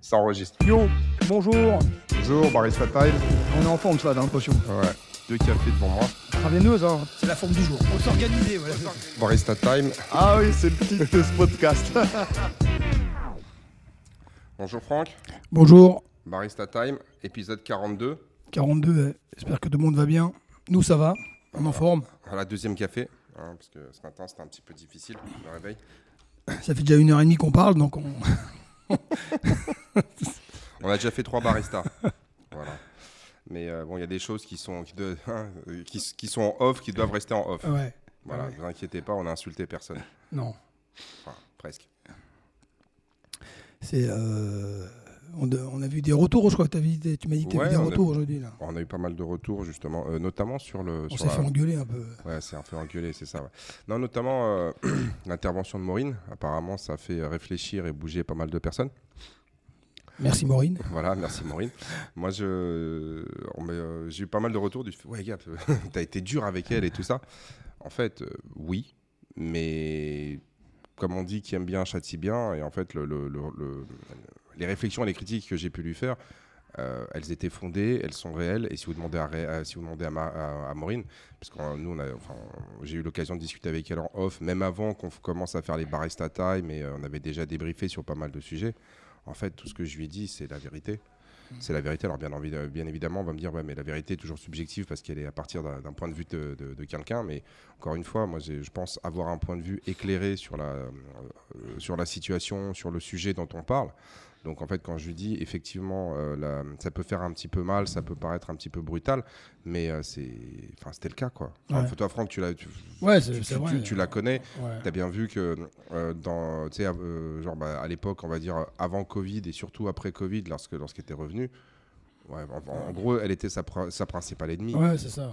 Ça enregistre. Yo, bonjour. Bonjour, Barista Time. On est en forme, ça, dans l'impression. Ouais. Deux cafés devant moi. Travailleuse, hein. C'est la forme du jour. On s'organiser, voilà. Barista Time. Ah oui, c'est le titre de ce podcast. Bonjour Franck. bonjour. Barista Time, épisode 42. 42, ouais. j'espère que tout le monde va bien. Nous, ça va. On est en forme. Voilà, deuxième café. hein, parce que ce matin, c'était un petit peu difficile, le réveil. Ça fait déjà une heure et demie qu'on parle, donc on... On a déjà fait trois baristas. voilà. Mais euh, bon, il y a des choses qui sont, qui, de- hein, euh, qui, qui sont en off, qui doivent rester en off. Ouais, Voilà, ouais. ne vous inquiétez pas, on a insulté personne. non. Enfin, presque. C'est... euh, On, a- on a vu des retours, je crois que t'as vu tu m'as dit que tu Ouais, vu des retours aujourd'hui. On a eu pas mal de retours, justement, euh, notamment sur le. On s'est la- fait engueuler un peu. Ouais, c'est un peu engueulé, c'est ça. ouais. Non, notamment euh, l'intervention de Maureen. Apparemment, ça a fait réfléchir et bouger pas mal de personnes. Merci Maureen. Voilà, merci Maureen. Moi, euh, j'ai eu pas mal de retours du fait, ouais, Gap, t'as été dur avec elle et tout ça. En fait, oui, mais comme on dit, qui aime bien châtie bien. Et en fait, le, le- le- le- les réflexions et les critiques que j'ai pu lui faire, euh, elles étaient fondées, elles sont réelles. Et si vous demandez à, à- si vous demandez à, Ma- à- à Maureen, parce que euh, nous, on a, enfin, j'ai eu l'occasion de discuter avec elle en off, même avant qu'on commence à faire les barista time, et euh, on avait déjà débriefé sur pas mal de sujets. En fait, tout ce que je lui ai dit, c'est la vérité. C'est la vérité. Alors, bien, envie de- bien évidemment, on va me dire, ouais, mais la vérité est toujours subjective parce qu'elle est à partir d'un point de vue de, de- de quelqu'un. Mais encore une fois, moi, je pense avoir un point de vue éclairé sur la, euh, sur la situation, sur le sujet dont on parle. Donc, en fait, quand je lui dis, effectivement, euh, la- ça peut faire un petit peu mal, ça peut paraître un petit peu brutal, mais euh, c'est, enfin, c'était le cas, quoi. Enfin, Ouais. toi, Franck, tu l'as, tu, Ouais, tu- c'est tu- c'est tu- vrai. tu la connais. Ouais. Tu as bien vu que euh, dans, tu sais, genre bah, à l'époque, on va dire avant Covid et surtout après Covid, lorsque lorsqu'elle était revenue, en, gros, elle était sa, sa principale ennemie. Ouais, c'est ça.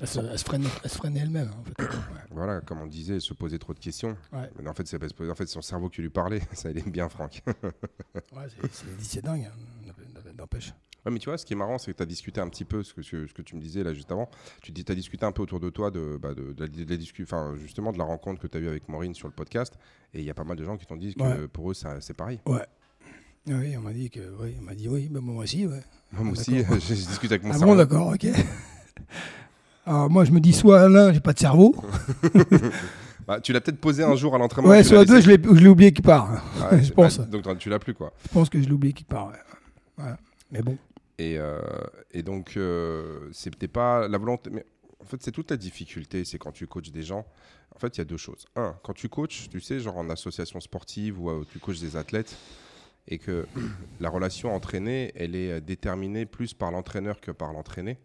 Elle se, elle se freinait, elle se freinait elle-même, en fait. Ouais. Voilà, comme on disait, se poser trop de questions. Ouais. Mais en fait, c'est en fait, son cerveau qui lui parlait. Ça allait bien, Franck. Ouais, c'est- dingue, hein, n'empêche. Ouais, mais tu vois, ce qui est marrant, c'est que tu as discuté un petit peu ce que, ce que tu me disais là juste avant. Tu dis, as discuté un peu autour de toi de, bah, de, enfin, justement de la rencontre que tu as eue avec Maureen sur le podcast. Et il y a pas mal de gens qui t'ont dit que Ouais. pour eux, c'est pareil. Ouais. Oui, on m'a dit que, oui, on m'a dit oui, bah, moi aussi, ouais. Moi Ah, aussi, je discute avec mon Ah cerveau. bon, d'accord, ok. Alors moi, je me dis soit l'un, j'ai pas de cerveau, Bah, tu l'as peut-être posé un jour à l'entraînement. ouais, soit deux, laissé- je l'ai oublié quelque part. Ouais, je bah, pense. donc tu l'as plus quoi. Je pense que je l'ai oublié quelque part, ouais. Ouais. Mais bon, Et, euh, et donc euh, c'était pas la volonté. Mais en fait, c'est toute la difficulté, c'est quand tu coaches des gens. En fait, il y a deux choses. Un, quand tu coaches, tu sais, genre en association sportive ou euh, tu coaches des athlètes, et que la relation entraînée, elle est euh, déterminée plus par l'entraîneur que par l'entraîné.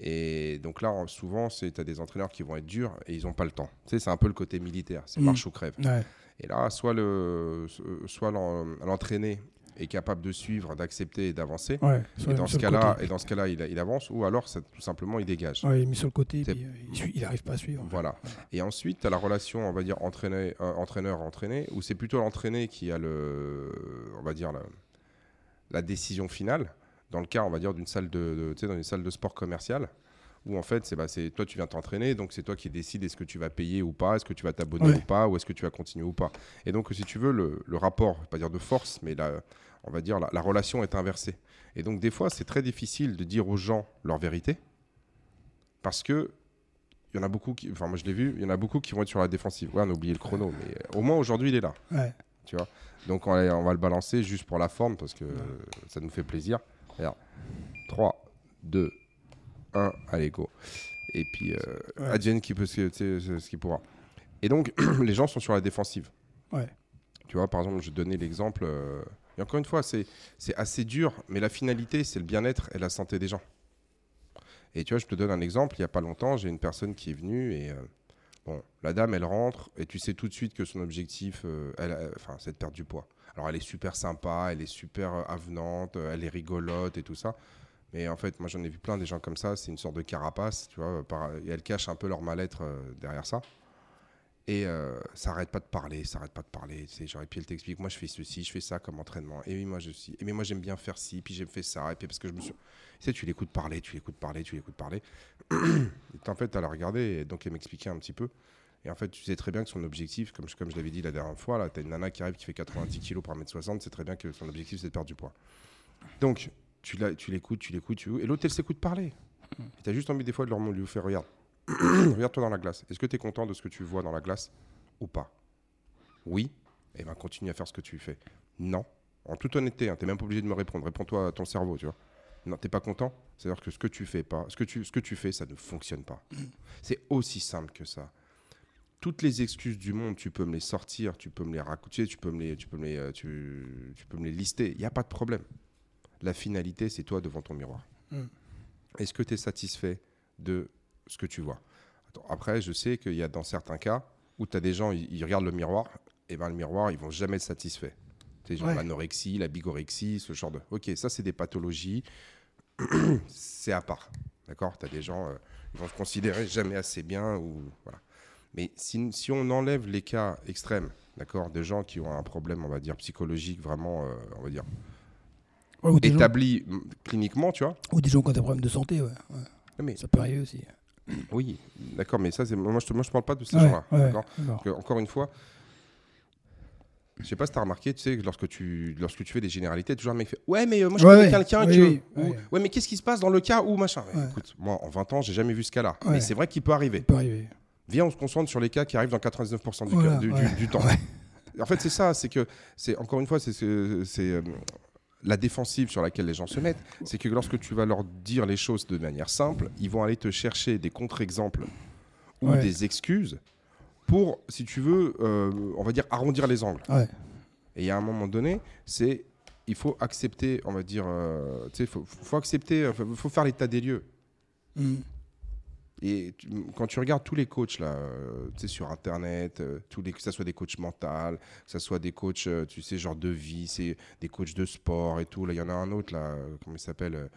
Et donc là, en- souvent, tu as des entraîneurs qui vont être durs et ils n'ont pas le temps. Tu sais, c'est un peu le côté militaire, c'est Mm. marche ou crève. ouais. Et là, soit le, soit l'entraîné est capable de suivre, d'accepter et d'avancer. ouais Et dans, ce cas-là, et dans ce cas-là, il, il avance, ou alors ça, tout simplement il dégage. Ouais, il est mis sur le côté, puis, euh, il, suit- il arrive pas à suivre. Voilà. Et ensuite, tu as la relation, on va dire, entraîné- euh, entraîneur-entraîné, où c'est plutôt l'entraîné qui a le, on va dire, la, la décision finale. Dans le cas, on va dire, d'une salle de, de- tu dans une salle de sport commercial, où en fait, c'est bah, toi, tu viens t'entraîner, donc c'est toi qui décides est-ce que tu vas payer ou pas, est-ce que tu vas t'abonner Ouais. ou pas, ou est-ce que tu vas continuer ou pas. Et donc, si tu veux, le, le rapport, pas dire de force, mais la, on va dire, la, la relation est inversée. Et donc, des fois, c'est très difficile de dire aux gens leur vérité, parce que il y en a beaucoup qui, enfin moi je l'ai vu, il y en a beaucoup qui vont être sur la défensive. Ouais, on a oublié le chrono, mais euh, au moins aujourd'hui il est là. Ouais. Donc on, va- on va le balancer juste pour la forme parce que ça nous fait plaisir. Regarde. 3, 2, 1, allez go. Et puis euh, Ouais. advienne qui peut ce, ce- qu'il pourra. Et donc les gens sont sur la défensive. Ouais. Tu vois, par exemple, je donnais l'exemple. euh, et encore une fois, c'est assez dur, mais la finalité, c'est le bien-être et la santé des gens. Et tu vois, je te donne un exemple. Il n'y a pas longtemps, j'ai une personne qui est venue et euh, bon, la dame, elle rentre et tu sais tout de suite que son objectif, euh, enfin, c'est de perdre du poids. Alors, elle est super sympa, elle est super euh, avenante, euh, elle est rigolote et tout ça. Mais en fait, moi, j'en ai vu plein des gens comme ça. C'est une sorte de carapace, tu vois. par- et elles cachent un peu leur mal-être euh, derrière ça. Et euh, ça arrête pas de parler, ça arrête pas de parler. Tu sais, genre, et puis elle t'explique, moi je fais ceci, je fais ça comme entraînement. Et oui, moi je suis. Et mais moi j'aime bien faire ci, puis j'ai fait ça. Et puis parce que je me suis. Tu sais, tu l'écoutes parler, tu l'écoutes parler, tu l'écoutes parler. en fait, elle a regardé, et donc elle m'expliquait un petit peu. Et en fait, tu sais très bien que son objectif, comme je, comme je l'avais dit la dernière fois, là, tu as une nana qui arrive qui fait 90 kg pour 1m60, c'est très bien que son objectif, c'est de perdre du poids. Donc, tu l'écoutes, tu l'écoutes, tu... et l'autre, elle s'écoute parler. Et tu as juste envie des fois de leur lui faire regarde. Regarde-toi dans la glace. Est-ce que tu es content de ce que tu vois dans la glace ou pas? Oui Et ben continue à faire ce que tu fais. Non. En toute honnêteté, tu n'es même pas obligé de me répondre. Réponds-toi à ton cerveau, tu vois. Non, t'es pas content? C'est-à-dire que ce que tu fais pas, ce que tu, ce que tu fais, ça ne fonctionne pas. C'est aussi simple que ça. Toutes les excuses du monde, tu peux me les sortir, tu peux me les raconter, tu peux me les, tu peux me les, euh, tu, tu peux me les lister. Il n'y a pas de problème. La finalité, c'est toi devant ton miroir. Mm. Est-ce que tu es satisfait de ce que tu vois? Attends, Après, je sais qu'il y a dans certains cas où tu as des gens, ils, ils regardent le miroir, et ben le miroir, ils vont jamais être satisfaits. Tu sais, genre Ouais. l'anorexie, la bigorexie, ce genre de. Ok, ça, c'est des pathologies. c'est à part. D'accord? Tu as des gens, euh, ils vont se considérer jamais assez bien. ou voilà. Mais si, si on enlève les cas extrêmes, d'accord, de gens qui ont un problème, on va dire, psychologique, vraiment, euh, on va dire, Ouais, gens, établi mm, cliniquement, tu vois. ou des gens qui ont des problèmes de santé, ouais. ouais. Mais, Ça peut arriver aussi. oui, d'accord, mais ça, c'est moi, je moi, je parle pas de ces Ouais, gens-là. ouais, encore une fois, je sais pas si tu as remarqué, tu sais, que lorsque tu, lorsque tu fais des généralités, toujours un mec fait Ouais, mais euh, moi je connais ouais. quelqu'un Oui, que. oui, ou, ouais. ouais, mais qu'est-ce qui se passe dans le cas où machin. Écoute, moi en 20 ans, j'ai jamais vu ce cas-là. Mais c'est vrai qu'il peut arriver. Ça peut arriver. Viens, on se concentre sur les cas qui arrivent dans 99% du, Voilà, cas- du, du- ouais. du temps. Ouais. En fait, c'est ça, c'est que, c'est encore une fois, c'est euh, la défensive sur laquelle les gens se mettent. C'est que lorsque tu vas leur dire les choses de manière simple, ils vont aller te chercher des contre-exemples ou Ouais. des excuses pour, si tu veux, euh, on va dire arrondir les angles. Et à un moment donné, c'est il faut accepter, on va dire, euh, tu sais, faut, faut accepter, faut faire l'état des lieux. Mm. Et tu- quand tu regardes tous les coachs là, euh, tu sais, sur internet, euh, tous les, que ce soit des coachs mentaux, que ce soit des coachs, euh, tu sais, genre de vie, c'est des coachs de sport et tout. Là, il y en a un autre là, comment il s'appelle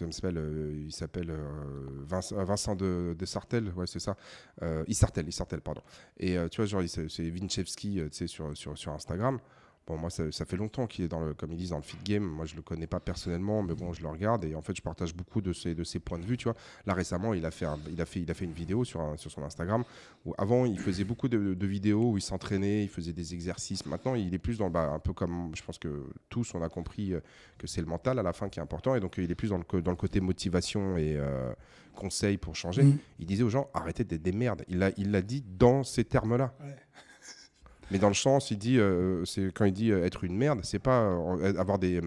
il s'appelle Il s'appelle Vincent, Vincent de, de Sartel, ouais, c'est ça. Euh, Isartel, Isartel, pardon. Et tu vois, genre, il- c'est Vinchevski, tu sais, sur, sur, sur Instagram. Bon, moi, ça, ça fait longtemps qu'il est dans le, comme ils disent, dans le fit game. Moi, je le connais pas personnellement, mais bon, je le regarde et en fait, je partage beaucoup de ses, de ses points de vue, tu vois. Là, récemment, il a fait, un- il a fait, il a fait une vidéo sur, un- sur son Instagram où avant, il faisait beaucoup de, de vidéos où il s'entraînait, il faisait des exercices. Maintenant, il est plus dans, le- bah, un peu comme, je pense que tous, on a compris euh, que c'est le mental à la fin qui est important et donc, euh, il est plus dans le, dans le côté motivation et euh, conseil pour changer. Mm. Il disait aux gens, arrêtez d'être des merdes. Il l'a il l'a dit dans ces termes-là. Ouais. Mais dans le sens, il dit, euh, c'est quand il dit euh, être une merde, c'est pas euh, avoir des,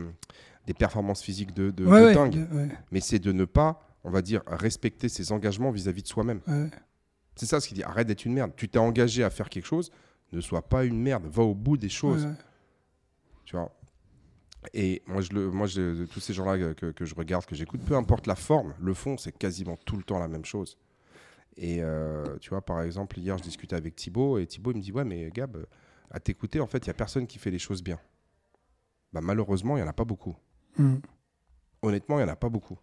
des performances physiques de, de, Ouais, de ouais, dingue, ouais, mais c'est de ne pas, on va dire, respecter ses engagements vis-à-vis de soi-même. C'est ça ce qu'il dit. Arrête d'être une merde. Tu t'es engagé à faire quelque chose, ne sois pas une merde. Va au bout des choses. Tu vois? Et moi, je le, moi je, tous ces gens-là que, que je regarde, que j'écoute, peu importe la forme, le fond, c'est quasiment tout le temps la même chose. Et euh, tu vois, par exemple, hier, je discutais avec Thibaut et Thibaut il me dit Ouais, mais Gab, à t'écouter, en fait, il n'y a personne qui fait les choses bien. Bah, malheureusement, il n'y en a pas beaucoup. Mm. Honnêtement, il n'y en a pas beaucoup.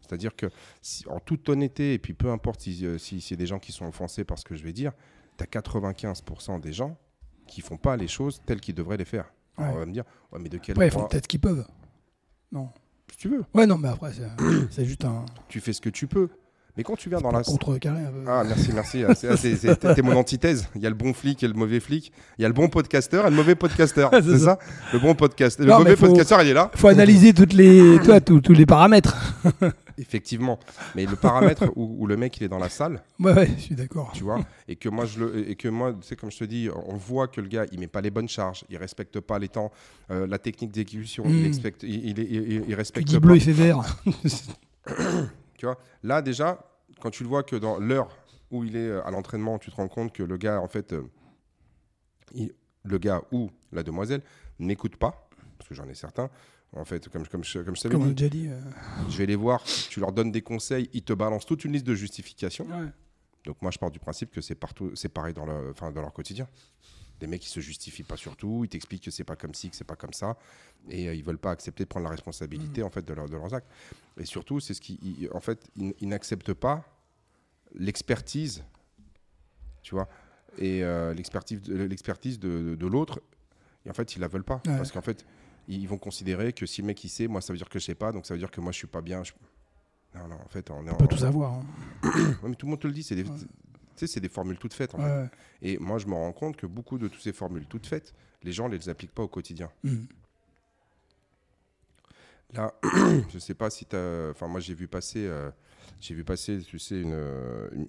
C'est-à-dire que, si- en toute honnêteté, et puis peu importe si, euh, si, s'il y a des gens qui sont offensés par ce que je vais dire, tu as 95% des gens qui font pas les choses telles qu'ils devraient les faire. Alors, on va me dire, ouais, mais de quel Après, ils font droit peut-être qu'ils peuvent. Non. Si tu veux, Ouais, non, mais après, c'est juste un tu fais ce que tu peux. Mais quand tu viens dans la... contrecarré un peu. Ah, merci, merci. Ah, ah, T'es mon antithèse. Il y a le bon flic et le mauvais flic. Il y a le bon podcasteur et le mauvais podcasteur. C'est ça Le bon podcast. Le mauvais podcasteur, il est là. faut analyser toutes les, toi, tous, tous les paramètres. Effectivement. Mais le paramètre où, où le mec, il est dans la salle, Ouais, ouais, je suis d'accord. tu vois, et que moi, je le, et que moi, tu sais, comme je te dis, on voit que le gars, il met pas les bonnes charges, il respecte pas les temps, euh, la technique d'exécution, il, Mm. expecte, il, il, il- il Tu respecte dis pas. bleu, il fait vert. Tu vois, là déjà, quand tu le vois que dans l'heure où il est euh, à l'entraînement, tu te rends compte que le gars, en fait, euh, il- le gars ou la demoiselle n'écoute pas, parce que j'en ai certains. En fait, comme, comme, je, comme je t'avais dit, déjà dit. euh, je vais les voir, tu leur donnes des conseils, ils te balancent toute une liste de justifications. ouais. Donc moi, je pars du principe que c'est partout, c'est pareil dans, le, dans leur quotidien. Des mecs qui se justifient pas sur tout, ils t'expliquent que c'est pas comme ci, que c'est pas comme ça, et euh, ils veulent pas accepter de prendre la responsabilité en fait de, leur- de leurs actes. Et surtout, c'est ce qui, ils- en fait, ils, ils n'acceptent pas l'expertise, tu vois, et euh, l'expertise, de, l'expertise de, de- de l'autre. Et en fait, ils la veulent pas, Ouais. parce qu'en fait, ils vont considérer que si le mec il sait, moi ça veut dire que je sais pas, donc ça veut dire que moi je suis pas bien. je- Non, non, en fait, on est On en- peut tout savoir. hein. Ouais, mais tout le monde te le dit, c'est des- Ouais. Tu sais, c'est des formules toutes faites. En fait. Ouais. Et moi, je me rends compte que beaucoup de toutes ces formules toutes faites, les gens ne les appliquent pas au quotidien. Mm. Là, je sais pas si tu as. Enfin, moi, j'ai vu passer. euh, j'ai vu passer, tu sais, une,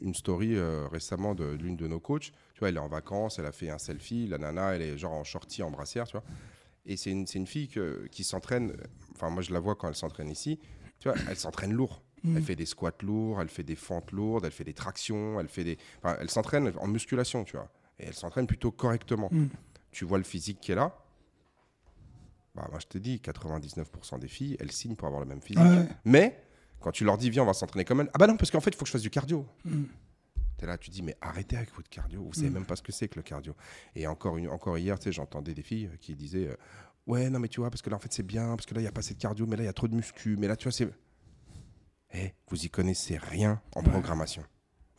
une- story euh, récemment de l'une de nos coachs. Tu vois, elle est en vacances, elle a fait un selfie. La nana, elle est genre en shorty, en brassière, tu vois. Et c'est une, une fille que- qui s'entraîne. Enfin, moi, je la vois quand elle s'entraîne ici. Tu vois, elle s'entraîne lourd. Mm. Elle fait des squats lourds, elle fait des fentes lourdes, elle fait des tractions, elle fait des. Enfin, elle s'entraîne en musculation, tu vois. Et elle s'entraîne plutôt correctement. Mm. Tu vois le physique qu'elle a. Bah, moi, je te dis, 99% des filles, elles signent pour avoir le même physique. Ouais. Mais quand tu leur dis, viens, on va s'entraîner comme elle. Ah bah non, parce qu'en fait, il faut que je fasse du cardio. Mm. T'es là, tu dis, mais arrêtez avec votre cardio. Vous savez Mm. même pas ce que c'est que le cardio. Et encore, une, encore hier, tu sais, j'entendais des filles qui disaient, euh, ouais, non, mais tu vois, parce que là, en fait, c'est bien, parce que là, il n'y a pas assez de cardio, mais là, il y a trop de muscu. Mais là, tu vois, c'est. Eh, vous y connaissez rien en programmation.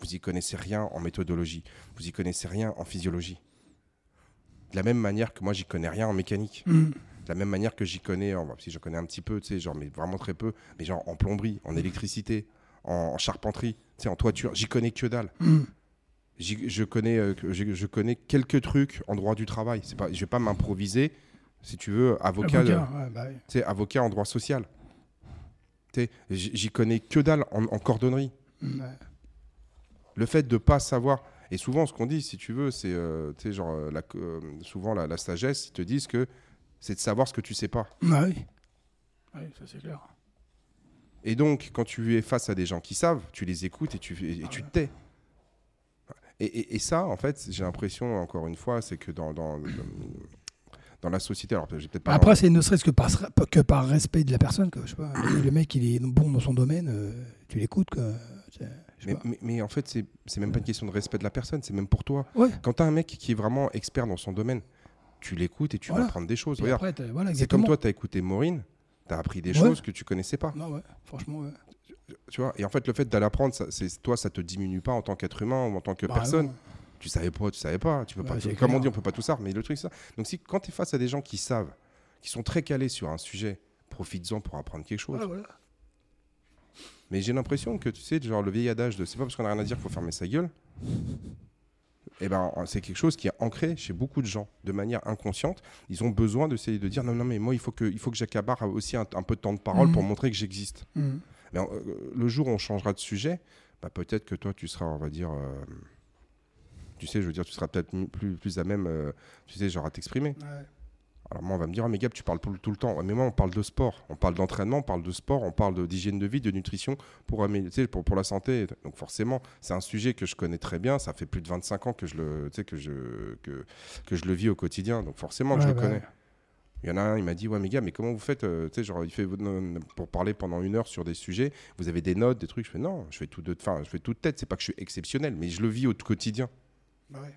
Vous y connaissez rien en méthodologie. Vous y connaissez rien en physiologie. De la même manière que moi, j'y connais rien en mécanique. Mm. De la même manière que j'y connais, en, si je connais un petit peu, tu sais, genre, mais vraiment très peu, mais genre en plomberie, en électricité, en, en charpenterie, tu sais, en toiture, j'y connais que dalle. Mm. Je connais, euh, je, je connais quelques trucs en droit du travail. Pas, je vais pas m'improviser, si tu veux, avocat, Avocat, euh, ouais, bah oui. avocat en droit social. J'y connais que dalle en, en cordonnerie. Ouais. Le fait de pas savoir, et souvent ce qu'on dit, si tu veux, c'est, euh, genre, euh, la, euh, souvent la, la sagesse, ils te disent que c'est de savoir ce que tu sais pas. Bah oui. Oui, ça c'est clair. Et donc, quand tu es face à des gens qui savent, tu les écoutes et tu, et, et tu te tais. Et, et- et ça, en fait, j'ai l'impression, encore une fois, c'est que dans, dans, dans la société, alors j'ai peut-être pas. Après, c'est ne serait-ce que par, que par respect de la personne. Que, je sais pas, le mec, il est bon dans son domaine, euh, tu l'écoutes. quoi. Mais, mais- mais en fait, c'est même pas une question de respect de la personne, c'est même pour toi. Ouais. Quand tu as un mec qui est vraiment expert dans son domaine, tu l'écoutes et tu Voilà. vas apprendre des choses. Voilà, c'est comme toi, tu as écouté Maureen, tu as appris des Ouais. choses que tu connaissais pas. Non, ouais, franchement, ouais. Tu vois et en fait, le fait d'aller apprendre, ça, c'est- toi, ça te diminue pas en tant qu'être humain ou en tant que Bah, personne. non. Tu savais pas, tu savais pas. Tu peux Ouais, pas comme on dit, on peut pas tout savoir. Mais le truc, c'est ça. Donc, si, quand tu es face à des gens qui savent, qui sont très calés sur un sujet, profites-en pour apprendre quelque chose. Voilà. Mais j'ai l'impression que, tu sais, genre le vieil adage de c'est pas parce qu'on a rien à dire qu'il faut fermer sa gueule. Eh ben, c'est quelque chose qui est ancré chez beaucoup de gens de manière inconsciente. Ils ont besoin d'essayer de dire non, non, mais moi, il faut que, il faut que j'accapare aussi un, un peu de temps de parole Mhm. pour montrer que j'existe. Mm. Mais euh, le jour où on changera de sujet, bah, peut-être que toi, tu seras, on va dire, euh, tu sais, je veux dire, tu seras peut-être plus, plus à même, euh, tu sais, genre à t'exprimer. Ouais. Alors moi, on va me dire, ah, mais Gab, tu parles tout, tout le temps. Ouais, mais moi, on parle de sport, on parle d'entraînement, on parle de sport, on parle d'hygiène de vie, de nutrition pour, pour, pour la santé. Donc forcément, c'est un sujet que je connais très bien. Ça fait plus de 25 ans que je le, tu sais, que je, que, que je le vis au quotidien. Donc forcément je le bah connais. Il y en a un, il m'a dit, ouais, mais gars, mais comment vous faites euh, Tu sais, genre, il fait pour parler pendant une heure sur des sujets, vous avez des notes, des trucs. Je fais, non, je fais tout de, enfin, je fais tête. C'est pas que je suis exceptionnel, mais je le vis au quotidien. Bah ouais.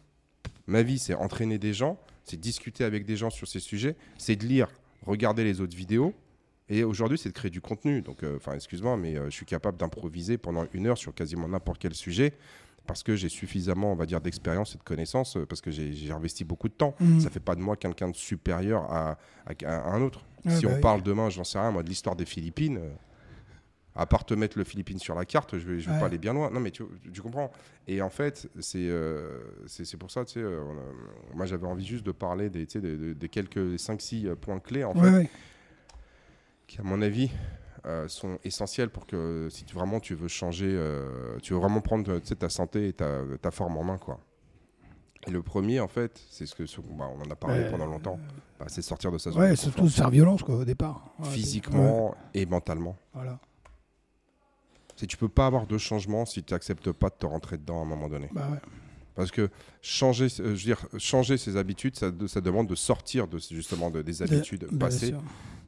Ma vie, c'est entraîner des gens, c'est discuter avec des gens sur ces sujets, c'est de lire, regarder les autres vidéos. Et aujourd'hui, c'est de créer du contenu. Donc, euh, enfin, excuse-moi, mais euh, je suis capable d'improviser pendant une heure sur quasiment n'importe quel sujet parce que j'ai suffisamment, on va dire, d'expérience et de connaissances, euh, parce que j'ai investi beaucoup de temps. Mhm. Ça fait pas de moi quelqu'un de supérieur à, à- à un autre. Si bah on oui. parle demain, j'en sais rien, moi, de l'histoire des Philippines, à part te mettre le Philippines sur la carte, je vais, je vais Ouais. pas aller bien loin. Non, mais tu, tu comprends. Et en fait, c'est euh, c'est c'est pour ça, tu sais, euh, moi j'avais envie juste de parler des, tu sais, des, des- des quelques 5-6 points clés, en Ouais, fait, ouais. qui, à mon avis, euh, sont essentiels pour que si tu, vraiment tu veux changer, euh, tu veux vraiment prendre tu sais, ta santé et ta, ta forme en main, quoi. Et le premier, en fait, c'est ce que ce- bah, on en a parlé pendant longtemps, bah, c'est sortir de sa zone Ouais, de surtout se faire violence quoi, au départ. Physiquement et mentalement. voilà. C'est tu peux pas avoir de changement si tu n'acceptes pas de te rentrer dedans à un moment donné. Bah ouais. Parce que changer, euh, je veux dire, changer ses habitudes, ça, de- ça demande de sortir de, justement de, des habitudes passées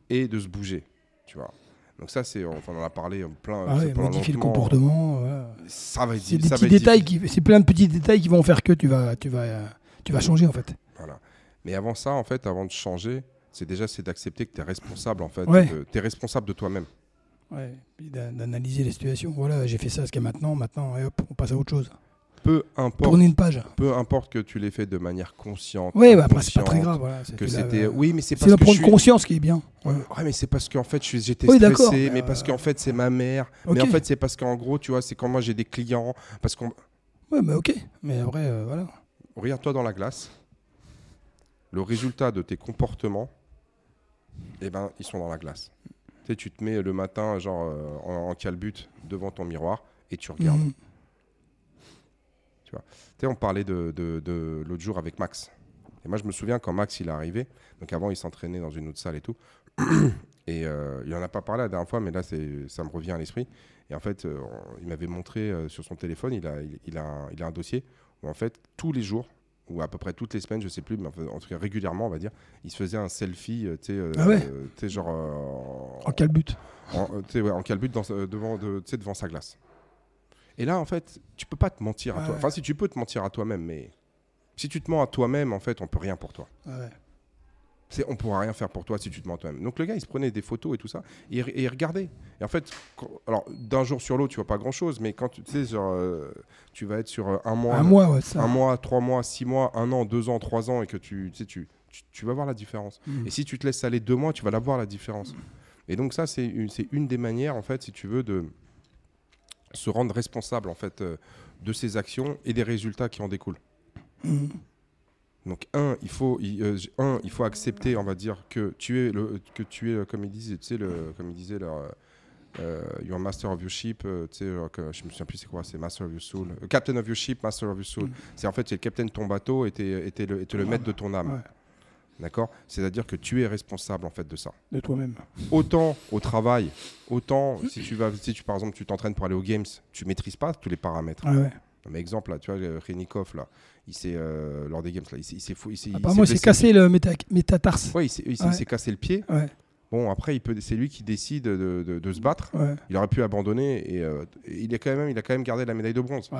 et de se bouger. Tu vois. Donc ça, c'est, on en a parlé plein. Ah ouais, modifier le comportement. voilà. Ça va être, C'est des ça petits va détails difficile. qui, c'est plein de petits détails qui vont faire que tu vas, tu vas, euh, tu vas changer en fait. Voilà. Mais avant ça, en fait, avant de changer, c'est déjà c'est d'accepter que tu es responsable en fait. Ouais. Tu es responsable de toi-même. Ouais. D'analyser les situations. Voilà, j'ai fait ça jusqu'à maintenant. Maintenant, et hop, on passe à autre chose. Peu importe, Tourner une page. peu importe que tu l'aies fait de manière consciente. Ouais, bah après c'est pas très grave. Voilà, Que c'était, oui, mais c'est parce de que je prendre suis. conscience qui est bien. Ouais, mais c'est parce qu'en fait, j'étais Oui, stressé, mais, euh, parce qu'en fait, c'est ma mère. Mais en fait, c'est parce qu'en gros, tu vois, c'est quand moi j'ai des clients. Parce qu'on. Ouais, mais ok. Mais après, euh, voilà. Regarde-toi dans la glace. Le résultat de tes comportements, eh ben, ils sont dans la glace. Tu sais, tu te mets le matin, genre euh, en, en calbute devant ton miroir et tu regardes. Mhm. Tu sais, on parlait de, de- de l'autre jour avec Max. Et moi, je me souviens quand Max il est arrivé. Donc avant, il s'entraînait dans une autre salle et tout. Et euh, il en a pas parlé la dernière fois, mais là, c'est, ça me revient à l'esprit. Et en fait, euh, on- il m'avait montré sur son téléphone, il a, il, il a, un, il a un dossier où en fait, tous les jours, ou à peu près toutes les semaines, je sais plus, mais en, en tout cas régulièrement, on va dire, il se faisait un selfie, euh, tu sais, euh, Ah ouais euh, tu sais, genre En quel but en, tu sais, ouais, en calbute dans, devant, de, devant sa glace. Et là, en fait, tu peux pas te mentir à Ouais, toi. Enfin, si tu peux te mentir à toi-même, mais si tu te mens à toi-même, en fait, on peut rien pour toi. Ouais. C'est, on pourra rien faire pour toi si tu te mens toi-même. Donc le gars, il se prenait des photos et tout ça, et, il- et il regardait. Et en fait, quand- alors d'un jour sur l'autre, tu vois pas grand-chose, mais quand tu sais, genre, euh, tu vas être sur euh, un mois, Un mois, ouais, ça. un mois, trois mois, six mois, un an, deux ans, trois ans, et que tu, tu sais, tu, vas voir la différence. Mhm. Et si tu te laisses aller deux mois, tu vas la voir la différence. Et donc ça, c'est une, des manières, en fait, si tu veux, de se rendre responsable, en fait, euh, de ses actions et des résultats qui en découlent. Mhm. Donc un, il faut, il, euh, un, il faut accepter, on va dire que tu es le, que tu es, euh, comme ils disent, tu sais le, comme ils disaient leur, euh, you're master of your ship, euh, tu sais, euh, que- je me souviens plus c'est quoi, c'est master of your soul, captain of your ship, master of your soul. Mm. C'est en fait c'est le capitaine de ton bateau et et t'es le, t'es le maître de ton âme, Ouais, d'accord? C'est-à-dire que tu es responsable en fait de ça. de toi-même. Autant au travail, autant si tu vas, si tu par exemple tu t'entraînes pour aller aux games, tu maîtrises pas tous les paramètres. Ouais, ouais. Mais exemple là, tu vois, euh, Renikov là, il s'est euh, lors des games là, il s'est, il s'est fou- il s'est- il Apparemment, il s'est cassé le méta- métatarse. Ouais, il s'est, Ouais. cassé le pied. Ouais, Bon, après, il peut, c'est lui qui décide de, de- de se battre. ouais, Il aurait pu abandonner et euh, il, est quand même, il a quand même gardé la médaille de bronze. ouais.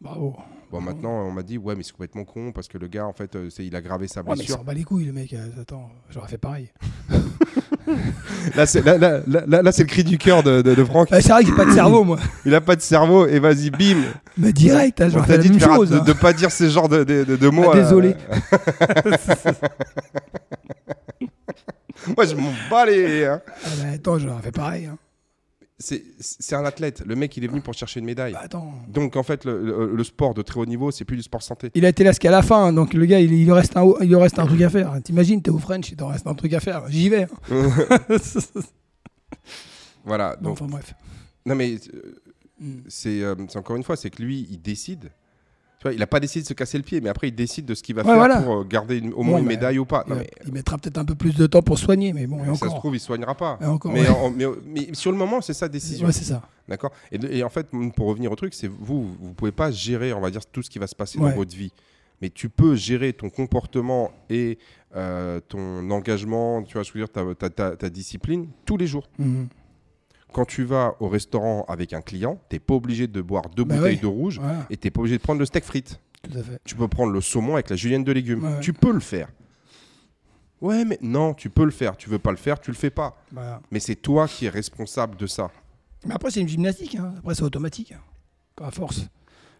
Bravo. Bon, maintenant, on m'a dit, ouais, mais c'est complètement con parce que le gars, en fait, il a gravé sa Ouais, mais il blessure. s'en bat les couilles, le mec. Attends, j'aurais fait pareil. là, c'est, là, là, là- là- c'est le cri du cœur de, de, de Franck. C'est vrai que j'ai pas de cerveau, moi. Il a pas de cerveau et vas-y, bim. Mais direct, hein, On t'a dit de, faire- chose. de, hein. de pas dire ce genre de, de, mots. Ah, à- désolé. Moi, je m'en bats les. hein. Ah, bah, attends, j'aurais fait pareil. hein. C'est, un athlète. Le mec, il est venu pour chercher une médaille. Bah, attends. Donc, en fait, le, le- le sport de très haut niveau, c'est plus du sport santé. Il a été là jusqu'à la fin, hein, donc le gars, il, il lui reste un, il reste un truc à faire. T'imagines, t'es au French, il t'en reste un truc à faire. J'y vais. hein. Voilà. Donc, enfin bref. non, mais euh, Mm. c'est euh, c'est encore une fois, c'est que lui, il décide. Tu vois, il n'a pas décidé de se casser le pied, mais après, il décide de ce qu'il va Ouais, faire voilà. pour euh, garder une- au moins Bon, une médaille ou pas. Non, mais, il mettra peut-être un peu plus de temps pour soigner, mais bon, et ça se trouve, il soignera pas. Encore, mais, ouais. en- mais- mais sur le moment, c'est sa décision. Ouais, c'est ça. D'accord? Et, en fait, pour revenir au truc, c'est vous, vous ne pouvez pas gérer, on va dire, tout ce qui va se passer dans votre vie. Mais tu peux gérer ton comportement et euh, ton engagement, tu vois, je veux dire, ta, ta- ta- ta discipline tous les jours. Mhm. Quand tu vas au restaurant avec un client, tu n'es pas obligé de boire deux Bah bouteilles ouais. de rouge Voilà, et tu n'es pas obligé de prendre le steak frites. tout à fait. Tu peux prendre le saumon avec la julienne de légumes. Ouais. Tu peux le faire. Ouais, mais non, tu peux le faire. Tu veux pas le faire, tu le fais pas. Voilà. Mais c'est toi qui es responsable de ça. Mais après, c'est une gymnastique. hein. Après, c'est automatique. hein. À force.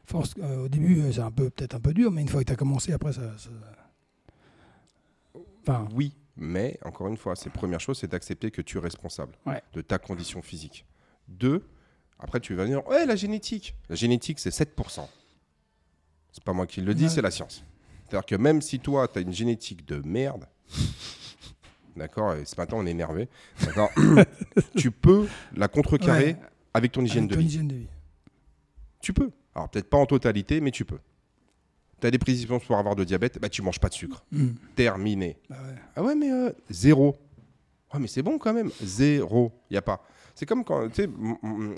force euh, au début, euh, c'est un peu peut-être un peu dur, mais une fois que tu as commencé, après, ça. ça- Enfin, Oui, mais encore une fois, c'est première chose, c'est d'accepter que tu es responsable Ouais. de ta condition physique. Deux, après tu vas dire, ouais, la génétique. La génétique, c'est 7%. C'est pas moi qui le dis, Ouais. c'est la science. C'est-à-dire que même si toi, tu as une génétique de merde, d'accord, et ce matin on est énervé, d'accord, tu peux la contrecarrer Ouais. avec ton hygiène avec de ton vie. hygiène de vie. Tu peux. Alors peut-être pas en totalité, mais tu peux. Tu as des prédispositions pour avoir de diabète, bah tu manges pas de sucre. Mhm. Terminé. Bah ouais. Ah ouais, mais euh, zéro. Ouais, mais c'est bon quand même. Zéro. Il y a pas. C'est comme quand, tu sais,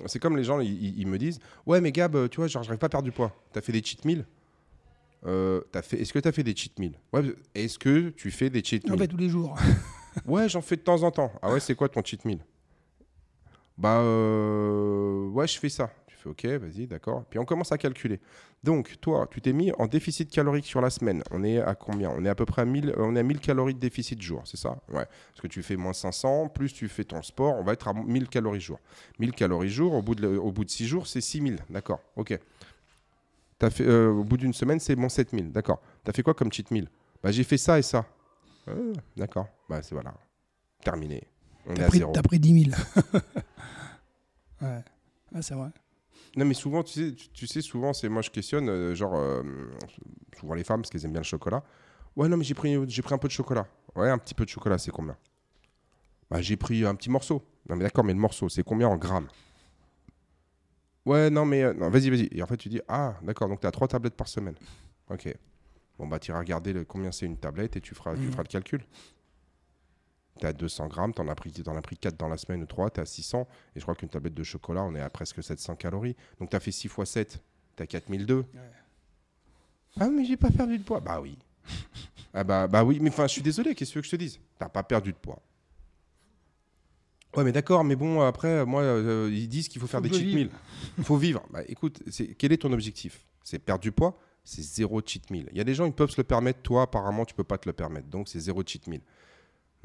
c'est comme les gens, ils, me disent, ouais, mais Gab, tu vois, genre, j'arrive pas à perdre du poids. T'as fait des cheat meals. Euh, t'as fait, est-ce que tu as fait des cheat meals? Ouais, est-ce que tu fais des cheat En meals fait, tous les jours. Ouais, j'en fais de temps en temps. Ah ouais, c'est quoi ton cheat meal? Bah, euh, ouais, je fais ça. Tu OK, vas-y, d'accord. Puis on commence à calculer. Donc, toi, tu t'es mis en déficit calorique sur la semaine. On est à combien? On est à peu près à 1000, euh, on est à 1000 calories de déficit jour, c'est ça? Ouais. Parce que tu fais moins 500, plus tu fais ton sport, on va être à 1000 calories jour. 1000 calories jour, au bout de, au bout de 6 jours, c'est 6000. D'accord, OK. T'as fait, euh, au bout d'une semaine, c'est moins 7000. D'accord. T'as fait quoi comme cheat meal? Bah, j'ai fait ça et ça. Ah, d'accord. Bah, c'est voilà. Terminé. On est à pris, zéro. t'as pris 10 000. ouais. Ouais, c'est vrai. Non, mais souvent, tu sais, tu, tu sais souvent, c'est moi je questionne, euh, genre, euh, souvent les femmes, parce qu'elles aiment bien le chocolat. Ouais, non, mais j'ai pris, j'ai pris un peu de chocolat. Ouais, un petit peu de chocolat, c'est combien? Bah, j'ai pris un petit morceau. Non, mais d'accord, mais le morceau, c'est combien en grammes? Ouais, non, mais euh, non, vas-y, vas-y. Et en fait, tu dis, ah, d'accord, donc tu as trois tablettes par semaine. Ok. Bon, bah, tu iras regarder le, combien c'est une tablette et tu feras, tu Mhm. feras le calcul. Tu as 200 grammes, tu en as pris, t'en as pris 4 dans la semaine ou 3, tu à 600. Et je crois qu'une tablette de chocolat, on est à presque 700 calories. Donc tu as fait 6 fois 7, tu as 4002. Ah, mais j'ai pas perdu de poids. Bah oui. ah bah, bah oui, mais enfin, je suis désolé, qu'est-ce que tu veux que je te dise? T'as pas perdu de poids. Ouais, mais d'accord, mais bon, après, moi, euh, ils disent qu'il faut faire Faut des cheat meals. Il faut vivre. Bah écoute, quel est ton objectif? C'est perdre du poids? C'est zéro cheat meal. Il y a des gens, ils peuvent se le permettre. Toi, apparemment, tu peux pas te le permettre. Donc, c'est zéro cheat meal.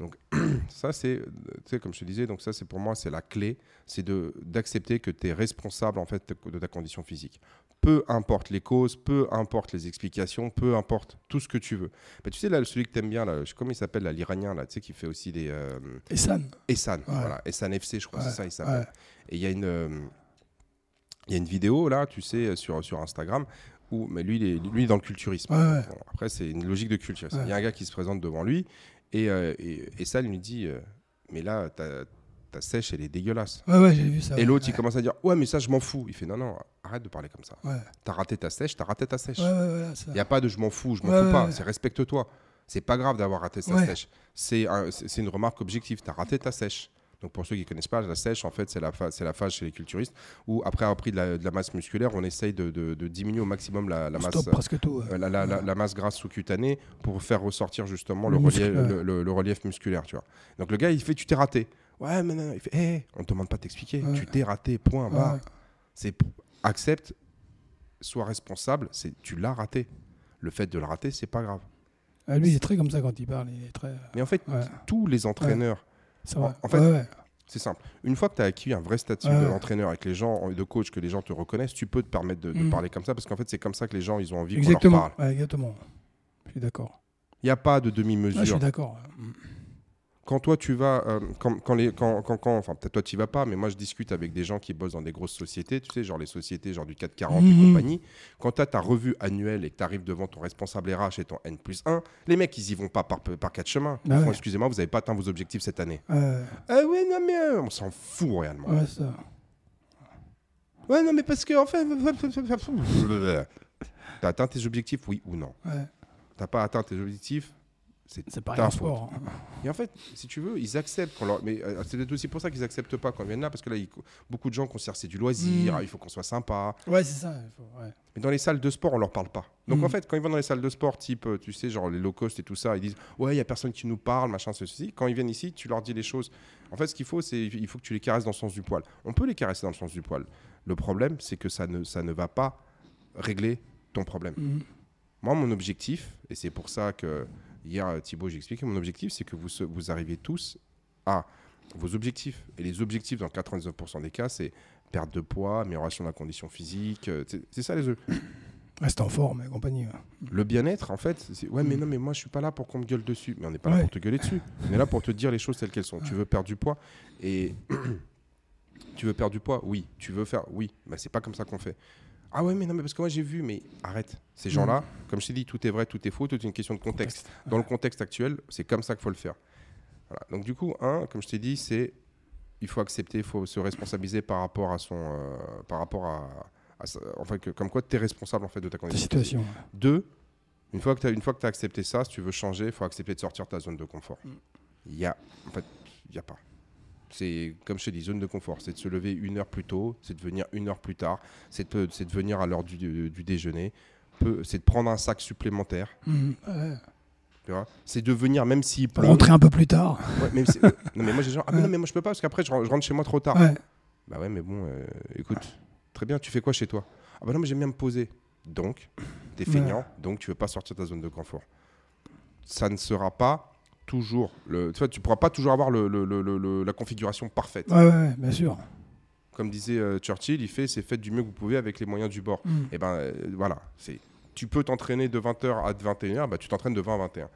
Donc, ça, c'est, euh, tu sais, comme je te disais, donc ça, c'est pour moi, c'est la clé. C'est de, d'accepter que tu es responsable, en fait, de ta condition physique. Peu importe les causes, peu importe les explications, peu importe tout ce que tu veux. Tu sais, là, celui que tu aimes bien, là, comment il s'appelle, là, l'Iranien, là, tu sais, qui fait aussi des. euh. Essan, Ouais. voilà, Essan FC, je crois, Ouais, c'est ça, il s'appelle. ouais. Et il y a une, euh, il y a une vidéo là, tu sais, sur sur Instagram où, mais lui, il est, lui dans le culturisme. Ouais, ouais. Bon, après, c'est une logique de culturisme. Il y a un gars qui se présente devant lui et euh, et, Essan lui dit, euh, mais là, ta, ta sèche, elle est dégueulasse. Ouais, ouais, j'ai vu ça. Et ouais. l'autre, il commence à dire, ouais, mais ça, je m'en fous. Il fait, non, non, arrête de parler comme ça. Ouais, T'as raté ta sèche, t'as raté ta sèche. Il n'y a pas de je m'en fous, je m'en fous pas. C'est respecte-toi. C'est pas grave d'avoir raté sa sèche. C'est un- une remarque objective. Tu as raté ta sèche. Donc pour ceux qui ne connaissent pas, la sèche, en fait, c'est la, c'est la phase chez les culturistes où après avoir pris de la, de la masse musculaire, on essaye de, de- de diminuer au maximum la, masse, presque tout. euh, la, la- la- la masse grasse sous-cutanée pour faire ressortir justement le, Le muscle, relief, ouais. le, le- le relief musculaire. Tu vois. Donc le gars, il fait Tu t'es raté. Ouais, mais non, il fait Hé, on ne te demande pas de t'expliquer. Ouais. Tu t'es raté, point, barre. C'est accepte, sois responsable, c'est tu l'as raté. Le fait de le rater, c'est pas grave. Ah, lui, il est très comme ça quand il parle. Il est très. Mais en fait, tous les entraîneurs, En- fait, Ouais, ouais. c'est simple. Une fois que tu as acquis un vrai statut Ouais. d'entraîneur avec les gens, de coach, que les gens te reconnaissent, tu peux te permettre de, de Mm. parler comme ça parce qu'en fait, c'est comme ça que les gens, ils ont envie qu'on leur Exactement. parle. Exactement. Je suis d'accord. Il n'y a pas de Ah, je demi-mesure. suis d'accord. Quand toi, tu vas, euh, quand, quand les, quand, quand, quand- enfin, peut-être toi, tu vas pas, mais moi, je discute avec des gens qui bossent dans des grosses sociétés, tu sais, genre les sociétés, genre du 440 et Mhm. compagnie. Quand tu as ta revue annuelle et que tu arrives devant ton responsable RH et ton N plus 1, les mecs, ils y vont pas par, par quatre chemins. Ah ouais. Excusez-moi, vous n'avez pas atteint vos objectifs cette année. Euh, Ah ouais, non, mais euh, on s'en fout réellement. ouais, ça. Ouais, non, mais parce que, en fait. T'as atteint tes objectifs, oui ou non? Ouais. T'as pas atteint tes objectifs, c'est en faute. sport. hein. Et en fait, si tu veux, ils acceptent. Leur... Mais euh, c'est peut-être aussi pour ça qu'ils acceptent pas quand ils viennent là, parce que là, ils- beaucoup de gens considèrent que c'est du loisir, Mm. ah, il faut qu'on soit sympa. Ouais, c'est ça. il faut- ouais. Mais dans les salles de sport, on leur parle pas. Donc Mm. en fait, quand ils vont dans les salles de sport, type, euh, tu sais, genre les low cost et tout ça, ils disent Ouais, il y a personne qui nous parle, machin, ceci. Quand ils viennent ici, tu leur dis les choses. En fait, ce qu'il faut, c'est il faut que tu les caresses dans le sens du poil. On peut les caresser dans le sens du poil. Le problème, c'est que ça ne, ça ne va pas régler ton problème. Mm. Moi, mon objectif, et c'est pour ça que hier, Thibaut, j'ai expliqué, mon objectif, c'est que vous, vous arriviez tous à vos objectifs. Et les objectifs, dans 99% des cas, c'est perte de poids, amélioration de la condition physique. euh, C'est ça les œufs. Reste en forme et compagnie. ouais. Le bien-être, en fait, ouais, mais non, mais moi, je suis pas là pour qu'on me gueule dessus. Mais on n'est pas là pour te gueuler dessus. On est là pour te dire les choses telles qu'elles sont. Tu veux perdre du poids et tu veux perdre du poids, oui. Tu veux faire, oui. Mais c'est pas comme ça qu'on fait. Ah ouais, mais non, mais parce que moi j'ai vu, mais arrête. Ces gens-là, comme je t'ai dit, tout est vrai, tout est faux, tout est une question de contexte. Dans le contexte actuel, c'est comme ça qu'il faut le faire. Voilà. Donc du coup, un, comme je t'ai dit, c'est il faut accepter, il faut se responsabiliser par rapport à son, euh, par rapport à, à sa- en fait, que- comme quoi tu es responsable en fait de ta condition. situation. Deux, une fois que tu as, une fois que as accepté ça, si tu veux changer, il faut accepter de sortir de ta zone de confort. Mm. Il y a, en fait, il y a pas. C'est comme je te dis, zone de confort, c'est de se lever une heure plus tôt, c'est de venir une heure plus tard, c'est de, de venir à l'heure du, du- du déjeuner, c'est de prendre un sac supplémentaire, Mm. Ouais. C'est de venir même s'il pleut. Rentrer un peu plus tard. Ouais, même si- non mais moi j'ai genre, ah mais non mais moi je peux pas parce qu'après je rentre chez moi trop tard. Ouais. Bah ouais, mais bon, euh, écoute, très bien, tu fais quoi chez toi? Ah bah non, mais j'aime bien me poser. Donc, t'es Ouais. feignant, donc tu veux pas sortir de ta zone de confort. Ça ne sera pas toujours, le, tu vois, tu pourras pas toujours avoir le, le- la configuration parfaite. Ouais, ouais, ouais, bien sûr. Comme disait euh, Churchill, il fait, c'est faites du mieux que vous pouvez avec les moyens du bord. Mm. Et ben euh, voilà, c'est, tu peux t'entraîner de 20h à 21h, bah, tu t'entraînes de 20 à 21.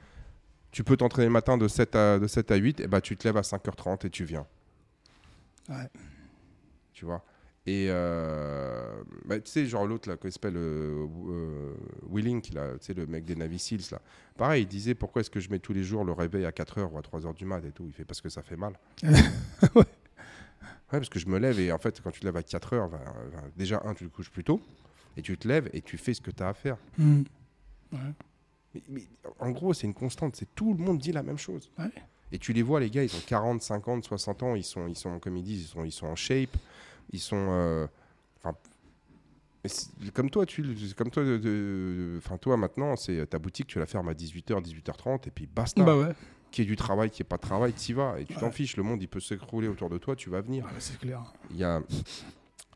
Tu peux t'entraîner le matin de 7 à, de 7 à 8, et bah, tu te lèves à 5h30 et tu viens. Ouais. Tu vois? Et euh, bah, tu sais, genre l'autre, là, qu'il s'appelle euh, euh, Willing, là, tu sais, le mec des Navy Seals, là. Pareil, il disait pourquoi est-ce que je mets tous les jours le réveil à 4h ou à 3h du mat et tout? Il fait parce que ça fait mal. Ouais. Ouais, parce que je me lève et en fait, quand tu te lèves à 4h, déjà, un, tu te couches plus tôt et tu te lèves et tu fais ce que tu as à faire. Hmm. Mais, mais en gros, c'est une constante. C'est tout le monde dit la même chose. Ouais. Et tu les vois, les gars, ils ont 40, 50, 60 ans, ils sont, ils sont comme ils disent, ils sont, ils sont en shape, ils sont. euh, Enfin. comme toi, tu, comme toi, enfin toi maintenant, c'est ta boutique, tu la fermes à 18h, 18h30 et puis basta. Bah ouais, Qu'il y ait du travail, qu'il n'y ait pas de travail, tu y vas et tu t'en fiches. Le monde, il peut s'écrouler autour de toi, tu vas venir. Ouais, c'est clair. Il y a,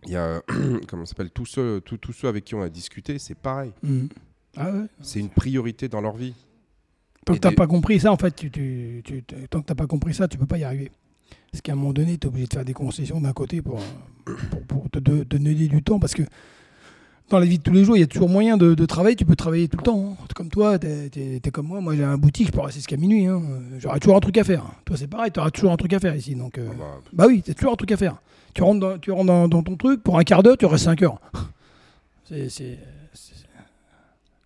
il y a, comment s'appelle, tous ceux, tous, tous ceux avec qui on a discuté, c'est pareil. Hmm. Ah ouais. C'est une priorité dans leur vie. Tant que t'as des- pas compris ça, en fait, tu, tu- tant que t'as pas compris ça, tu peux pas y arriver. Parce qu'à un moment donné, tu es obligé de faire des concessions d'un côté pour, pour, pour te de- donner du temps. Parce que dans la vie de tous les jours, il y a toujours moyen de, de travailler. Tu peux travailler tout le temps. hein. Comme toi, tu es, comme moi. Moi, j'ai un boutique, je peux rester jusqu'à minuit. hein. J'aurai toujours un truc à faire. Toi, c'est pareil, tu auras toujours un truc à faire ici. Donc, euh, Ah bah, bah oui, tu toujours un truc à faire. Tu rentres dans, tu rentres dans, dans ton truc, pour un quart d'heure, tu restes 5 heures. C'est-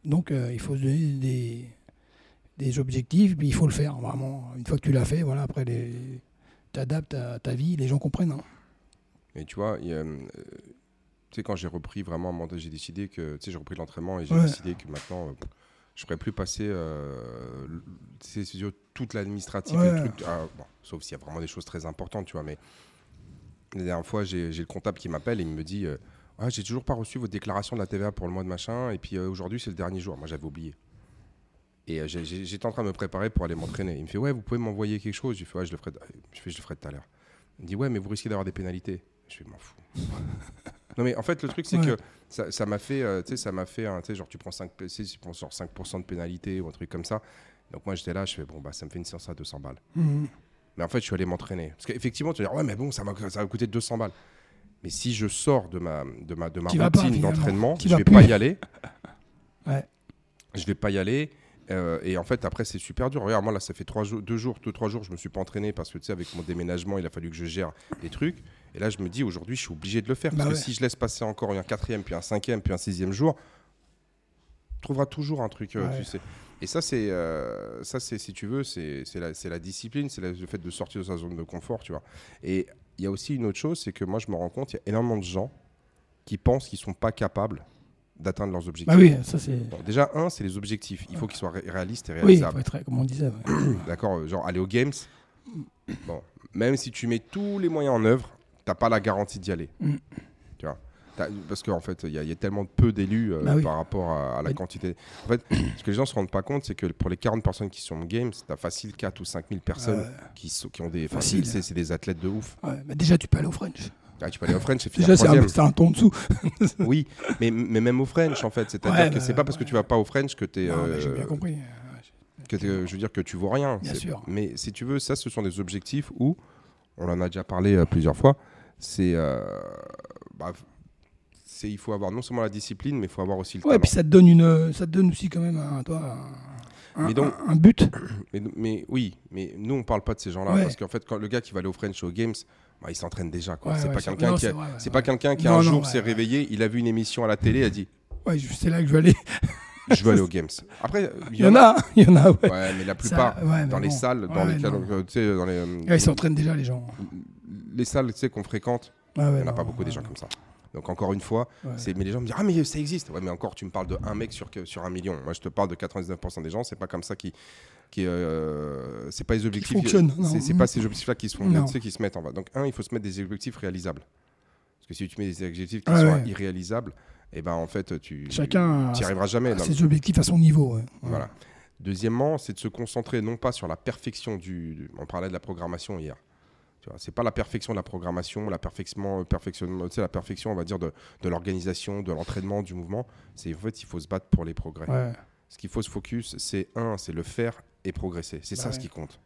Donc, euh, il faut se donner des, des objectifs, puis il faut le faire, vraiment. Une fois que tu l'as fait, voilà, après, tu adaptes à ta vie, les gens comprennent. hein. Et tu vois, il euh, tu sais, quand j'ai repris vraiment, un j'ai décidé que, tu sais, j'ai repris l'entraînement et j'ai Ouais. décidé que maintenant, euh, je ne ferais plus passer euh, c'est sûr, toute l'administrative, Ouais. ah, bon, sauf s'il y a vraiment des choses très importantes, tu vois, mais la dernière fois, j'ai le comptable qui m'appelle et il me dit, euh, ah, j'ai toujours pas reçu votre déclaration de la TVA pour le mois de machin, et puis euh, aujourd'hui, c'est le dernier jour. Moi, j'avais oublié. Et j'étais en train de me préparer pour aller m'entraîner. Il me fait, ouais, vous pouvez m'envoyer quelque chose. Je fais, ouais, je le ferai, je fais, je le ferai tout à l'heure. Il me dit, ouais, mais vous risquez d'avoir des pénalités. Je m'en fous. non, mais en fait, le truc, c'est Ouais. que ça m'a fait, euh, tu sais, ça m'a fait, tu sais, genre, tu prends 5, tu prends genre 5% de pénalité ou un truc comme ça. Donc, moi, j'étais là, je fais, bon, bah, ça me fait une séance à 200 balles. Mhm. Mais en fait, je suis allé m'entraîner. Parce qu'effectivement, tu vas dire, ouais, mais bon, ça, m'a- ça va coûter 200 balles. Mais si je sors de ma, de ma, de ma routine d'entraînement, je vas vais plus. pas y aller. Ouais. Je vais pas y aller. euh, et en fait, après, c'est super dur. Regarde, moi, là, ça fait trois jours, deux jours, deux, trois jours, je me suis pas entraîné parce que, tu sais, avec mon déménagement, il a fallu que je gère les trucs. Et là, je me dis, aujourd'hui, je suis obligé de le faire. Parce Bah que ouais. si je laisse passer encore un quatrième, puis un cinquième, puis un sixième jour, tu trouveras toujours un truc, euh, Ouais. tu sais. Et ça, c'est, euh, ça, c'est, si tu veux, c'est, c'est la, c'est la discipline, c'est la- le fait de sortir de sa zone de confort, tu vois. Et il y a aussi une autre chose, c'est que moi, je me rends compte, il y a énormément de gens qui pensent qu'ils sont pas capables d'atteindre leurs objectifs. Bah oui, ça c'est. Bon, déjà, un, c'est les objectifs. Il faut qu'ils soient ré- réalistes et Oui, réalisables. faut être, comme on disait. ouais. D'accord euh, Genre, aller aux Games, bon, même si tu mets tous les moyens en œuvre, t'as pas la garantie d'y aller. Mm. Tu vois Parce qu'en fait, il y, a- il y a tellement de peu d'élus euh, Bah oui. par rapport à, à la Mais- quantité. En fait, ce que les gens se rendent pas compte, c'est que pour les 40 personnes qui sont aux Games, t'as facile 4 ou 5 000 personnes qui, sont- qui ont des. Facile. c'est des athlètes de ouf. Ouais, mais déjà, tu peux aller au French. Ah, tu peux aller au French et Déjà, c'est un, c'est un ton dessous. Oui, mais, mais même au French, en fait. C'est-à-dire Ouais, que bah, c'est pas parce que tu vas pas au French que. Non, mais J'ai euh, bien compris. que t'es- je veux dire que tu vaux rien. Bien C'est- sûr. Mais si tu veux, ça, ce sont des objectifs où, on en a déjà parlé euh, plusieurs fois, c'est. euh, bah, c'est- il faut avoir non seulement la discipline, mais il faut avoir aussi le Ouais, talent. puis ça te donne une, ça te donne aussi quand même un, toi, un, Mais donc- un- un but. Mais, mais oui, mais nous, on parle pas de ces gens-là. Ouais. Parce qu'en fait, quand le gars qui va aller au French aux Games, bah, il s'entraîne déjà. Ouais, c'est pas quelqu'un qui, c'est pas quelqu'un qui Non, un non, jour s'est réveillé, il a vu une émission à la télé, il a dit Ouais, c'est là que je vais aller. Je veux aller aux Games. Après, Il y en a, hein, il y en a, ouais. Ouais, mais la Ça, plupart, ouais, dans les bon. salles, dans Ouais, lesquelles, non. euh, tu sais, dans les, euh, Ouais, ils s'entraînent déjà, les gens. les salles tu sais, qu'on fréquente, il n'y en a pas beaucoup des gens comme ça. Donc encore une fois, ouais. c'est mais les gens me disent ah mais ça existe. Ouais mais encore tu me parles de un mec sur sur un million. Moi je te parle de 99% des gens. C'est pas comme ça qui qui euh, c'est pas les objectifs. C'est pas ces objectifs là qui tu sais, qui se mettent en bas. Donc un il faut se mettre des objectifs réalisables. Parce que si tu mets des objectifs qui Ouais, sont ouais. irréalisables, et ben en fait tu Chacun a, arriveras jamais. Non, ses objectifs à son niveau. ouais. voilà. Deuxièmement, c'est de se concentrer non pas sur la perfection du. on parlait de la programmation hier. C'est pas la perfection de la programmation, la perfection, perfectionnement, tu sais, la perfection, on va dire, de, de l'organisation, de l'entraînement, du mouvement. C'est en fait, il faut se battre pour les progrès. Ouais. Ce qu'il faut se focus, c'est un, c'est le faire et progresser. C'est Bah ça ouais. ce qui compte.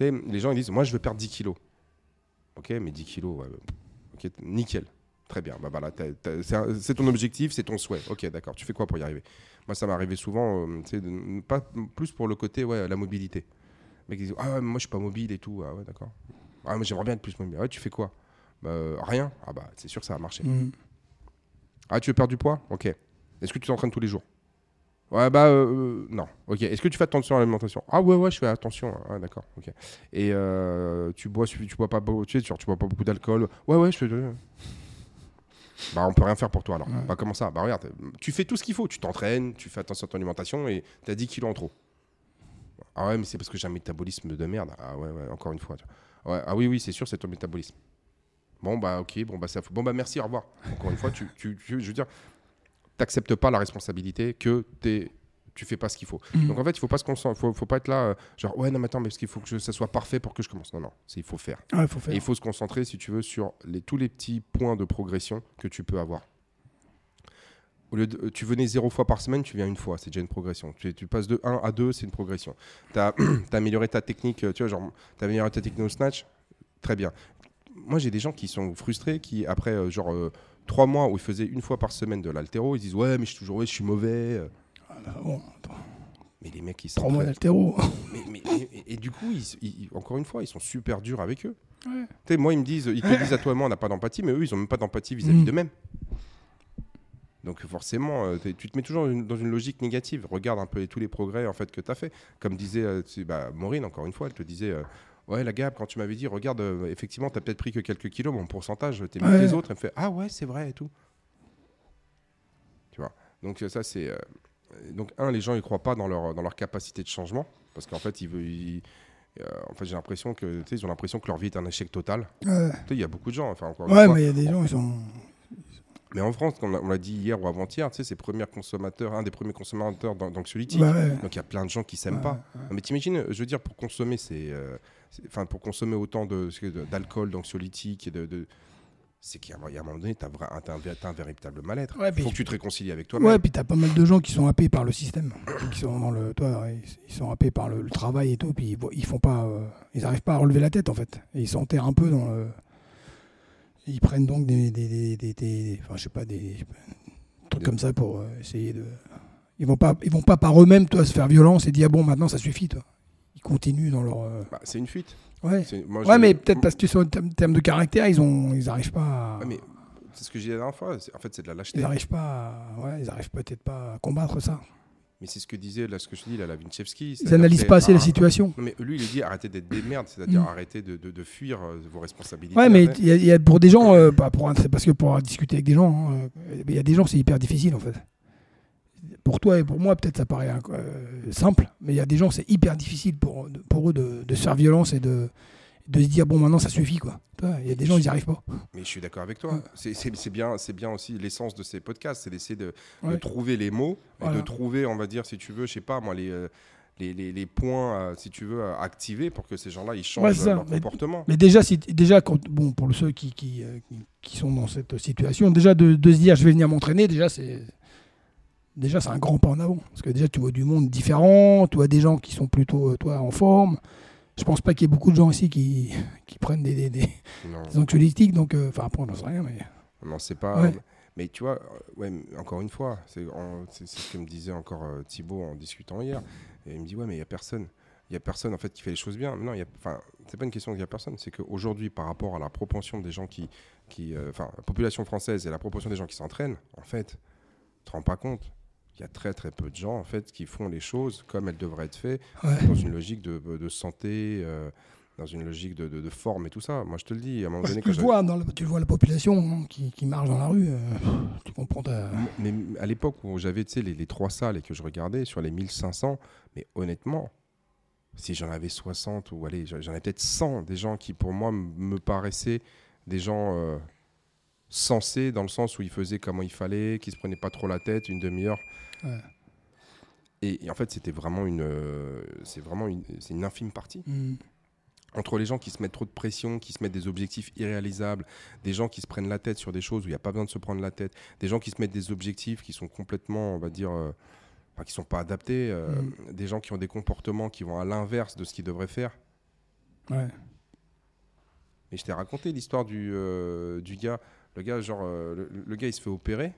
Les gens ils disent, moi je veux perdre 10 kilos. Ok, mais 10 kilos, ouais, ok, nickel. Très bien, bah voilà, c'est ton objectif, c'est ton souhait. Ok, d'accord. Tu fais quoi pour y arriver? Moi, ça m'est arrivé souvent, euh, pas plus pour le côté, ouais, la mobilité. Mecs ils disent, ah, ouais, mais moi je suis pas mobile et tout. Ah ouais, d'accord. Ah, mais j'aimerais bien être plus mobile. Ah Ouais, tu fais quoi? Bah, euh, rien. Ah bah, c'est sûr ça va marcher. Mm. Ah, tu veux perdre du poids? Ok. Est-ce que tu t'entraînes tous les jours? Ouais, bah, euh, non. Ok. Est-ce que tu fais attention à l'alimentation? Ah, ouais, ouais, je fais attention. Ah, d'accord. Ok. Et euh, tu bois, tu, tu bois pas, sais, tu bois pas beaucoup d'alcool Ouais, ouais, je fais. Bah, on peut rien faire pour toi alors. Ouais. Bah, comment ça? Bah, regarde, tu fais tout ce qu'il faut. Tu t'entraînes, tu fais attention à ton alimentation et t'as 10 kilos en trop. Ah, ouais, mais c'est parce que j'ai un métabolisme de merde. Ah, ouais, ouais, encore une fois. tu. Ouais, ah, oui, oui, c'est sûr, c'est ton métabolisme. Bon, bah, ok, bon, bah, ça. Bon, bah, merci, au revoir. Encore une fois, tu, tu, tu- je veux dire, t'acceptes pas la responsabilité que t'es tu fais pas ce qu'il faut. Mm. Donc en fait, il faut pas se concentrer, faut, faut pas être là, euh, genre ouais non mais attends, mais parce qu'il faut que je- ça soit parfait pour que je commence. Non non, c'est il faut faire. Ouais, faut Et faire. il faut se concentrer, si tu veux, sur les, tous les petits points de progression que tu peux avoir. Au lieu de, euh, tu venais zéro fois par semaine, tu viens une fois, c'est déjà une progression. Tu, tu passes de 1 à 2, c'est une progression. Tu as, amélioré ta technique, euh, tu vois, genre, as amélioré ta technique au snatch, très bien. Moi, j'ai des gens qui sont frustrés, qui, après, euh, genre, euh, trois mois où ils faisaient une fois par semaine de l'altéro, ils disent Ouais, mais je suis toujours, ouais, je suis mauvais. Bon, Mais les mecs, ils trois mois d'altéro. Mais, mais- mais- et, du coup, ils- ils- encore une fois, ils sont super durs avec eux. Ouais. Moi, ils me disent, ils te disent à toi et moi, on n'a pas d'empathie, mais eux, ils ont même pas d'empathie vis-à-vis Mm. d'eux-mêmes. Donc forcément, euh, tu te mets toujours dans une, dans une logique négative. Regarde un peu les- tous les progrès en fait que tu as fait. Comme disait euh, bah, Maureen, encore une fois, elle te disait, euh, ouais, la Gab, quand tu m'avais dit, regarde, euh, effectivement, tu as peut-être pris que quelques kilos, mon pourcentage, t'es mieux que les autres. Elle me fait, ah ouais, c'est vrai et tout. Tu vois. Donc ça, c'est... donc un, les gens, ils croient pas dans leur, dans leur capacité de changement. Parce qu'en fait, ils euh, en fait, j'ai l'impression que, ils ont l'impression que leur vie est un échec total. Ouais, il y a beaucoup de gens, enfin encore une Ouais, fois, mais il y a des gens, ils sont. mais en France, comme on l'a- dit hier ou avant-hier, tu sais, c'est premier consommateur, un des premiers consommateurs d'an- d'anxiolytiques. Bah ouais. Donc il y a plein de gens qui s'aiment Ouais, pas. Non, Mais t'imagines, je veux dire, pour consommer, c'est, euh, enfin, pour consommer autant de, de- d'alcool, d'anxiolytiques et de, de- c'est qu'il y a il y a un moment donné, t'as, vra- t'as un, véritable mal-être. Il faut que tu te réconcilies avec toi-même. Ouais, puis t'as pas mal de gens qui sont happés par le système, qui sont dans le, toi, ils, sont happés par le, le travail et tout, puis ils, font pas, euh, ils arrivent pas à relever la tête en fait, et ils s'enterrent un peu dans le, ils prennent donc des, des, des, des- enfin je sais pas des, je sais pas, des trucs comme ça pour euh, essayer de, ils vont pas, ils vont pas par eux-mêmes toi se faire violence et dire bon maintenant ça suffit toi, ils continuent dans leur, euh, Bah, c'est une fuite. ouais, moi, ouais mais peut-être parce que sur le terme terme de caractère ils ont, ils arrivent pas, à- Ouais, mais c'est ce que j'ai dit la dernière fois. En fait, c'est de la lâcheté. ils arrivent pas, à- ouais, ils arrivent peut-être pas à combattre ça. Mais c'est ce que disait là, ce que je dis là, la Vinchevski. Ils c'est-à-dire analysent c'est- pas assez la situation. Non, mais lui, il dit arrêtez d'être des merdes, c'est-à-dire Mm. arrêtez de, de- de fuir euh, vos responsabilités. Ouais, mais y, a- y a pour des gens, euh, pas pour, c'est parce que pour discuter avec des gens, hein, il y a des gens, c'est hyper difficile en fait. Pour toi et pour moi, peut-être ça paraît euh, simple, mais il y a des gens, c'est hyper difficile pour, pour eux de, de se faire violence et de, de se dire bon, maintenant ça suffit quoi. Il y a des gens, ils n'y arrivent pas. Mais je suis d'accord avec toi. Ouais. C'est- bien, aussi l'essence de ces podcasts, c'est d'essayer de, trouver les mots Voilà. de trouver, on va dire, si tu veux, je sais pas moi, les, euh, les, les- les points, euh, si tu veux, à activer pour que ces gens-là ils changent Ouais, ça. leur Mais- comportement. Mais déjà, si, déjà quand, bon, pour ceux qui, qui, euh, qui, qui sont dans cette situation, déjà de, de se dire je vais venir m'entraîner, déjà c'est déjà c'est un grand pas en avant. Parce que déjà tu vois du monde différent, tu vois des gens qui sont plutôt euh, toi en forme. Je pense pas qu'il y ait beaucoup de gens ici qui, qui prennent des, des, des, des anxiolytiques, donc euh, enfin après on n'en sait rien, mais non, c'est pas. Ouais. Mais tu vois, euh, ouais, encore une fois, c'est ce que me disait encore euh, Thibaut en discutant hier. Et il me dit ouais, mais il y a personne. Il y a personne en fait qui fait les choses bien. Mais non, enfin, c'est pas une question qu'il y a personne. C'est qu'aujourd'hui, par rapport à la proportion des gens qui, qui, euh, enfin, la population française et la proportion des gens qui s'entraînent, en fait, tu te rends pas compte. Il y a très très peu de gens en fait qui font les choses comme elles devraient être faites ouais. dans une logique de, de santé, euh, dans une logique de, de- de forme et tout ça. Moi, je te le dis, à un moment donné, quand tu, vois dans la, tu vois la population hein, qui, qui marche dans la rue, euh, tu comprends ta... Mais à l'époque où j'avais les, les trois salles et que je regardais sur les 1500, mais honnêtement, si j'en avais 60 ou allez, j'en avais peut-être 100 des gens qui pour moi me paraissaient des gens euh, sensés dans le sens où ils faisaient comment il fallait, qui se prenaient pas trop la tête, une demi-heure. Ouais. Et, et en fait, c'était vraiment une, euh, c'est vraiment une, c'est une infime partie. Hmm. entre les gens qui se mettent trop de pression, qui se mettent des objectifs irréalisables, des gens qui se prennent la tête sur des choses où il n'y a pas besoin de se prendre la tête, des gens qui se mettent des objectifs qui sont complètement, on va dire, euh, enfin, qui sont pas adaptés, euh, Mm. des gens qui ont des comportements qui vont à l'inverse de ce qu'ils devraient faire. Ouais. Et je t'ai raconté l'histoire du, euh, du gars, le gars, genre, euh, le, le gars, il se fait opérer,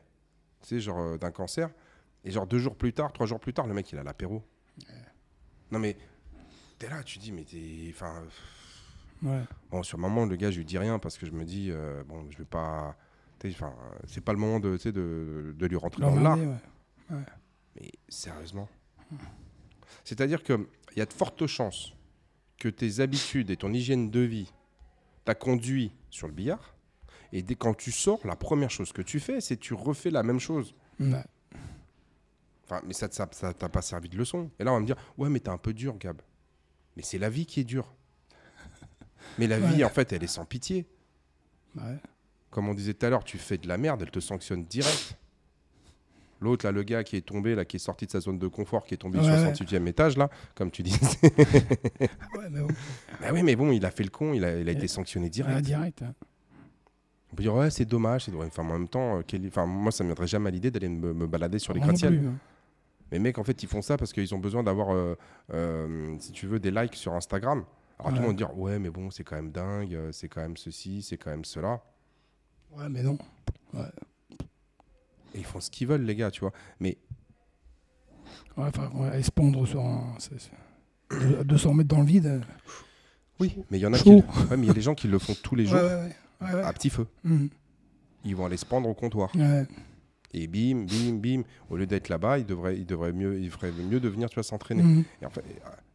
tu sais, genre euh, d'un cancer, et genre deux jours plus tard, trois jours plus tard, le mec, il a l'apéro. Non mais, t'es là, tu dis, mais t'es, enfin, Ouais. Bon, sur le moment, le gars, je lui dis rien parce que je me dis, euh, bon, je vais pas. Enfin, c'est pas le moment de, tu sais, de, de lui rentrer dans l'art. Ouais. Mais sérieusement C'est-à-dire qu'il y a de fortes chances que tes habitudes et ton hygiène de vie t'a conduit sur le billard. Et dès quand tu sors, la première chose que tu fais, c'est que tu refais la même chose. Enfin, mais ça ça- ça t'a pas servi de leçon. Et là, on va me dire, ouais, mais t'es un peu dur, Gab. Mais c'est la vie qui est dure. Mais la vie, en fait, elle est sans pitié. Ouais. Comme on disait tout à l'heure, tu fais de la merde, elle te sanctionne direct. L'autre, là, le gars qui est tombé, là, qui est sorti de sa zone de confort, qui est tombé Ouais, du ouais. 68e étage, là, comme tu disais. Ouais, mais bon. bah oui, mais bon, il a fait le con, il a, il a été sanctionné direct. Ouais, direct. hein. On peut dire, ouais, c'est dommage. Enfin, en même temps, euh, quel- enfin, moi, ça ne me viendrait jamais à l'idée d'aller me, me balader sur les gratte-ciels. hein. Mais mec, en fait, ils font ça parce qu'ils ont besoin d'avoir, euh, euh, si tu veux, des likes sur Instagram. Alors tout le monde dire, ouais, mais bon, c'est quand même dingue, c'est quand même ceci, c'est quand même cela. Ouais, mais non. Et ils font ce qu'ils veulent, les gars, tu vois. Mais Ouais, enfin, ouais, sur un. de- 200 mètres dans le vide. oui, mais il y en a qui. Ouais, mais il y a des gens qui le font tous les Ouais, jours ouais, ouais. Ouais, ouais. à petit feu. Mhm. Ils vont aller se pendre au comptoir. Ouais. Et bim, bim, bim. Au lieu d'être là-bas, ils devraient, ils devraient mieux, ils feraient mieux de venir, tu vois, s'entraîner. Mhm. Et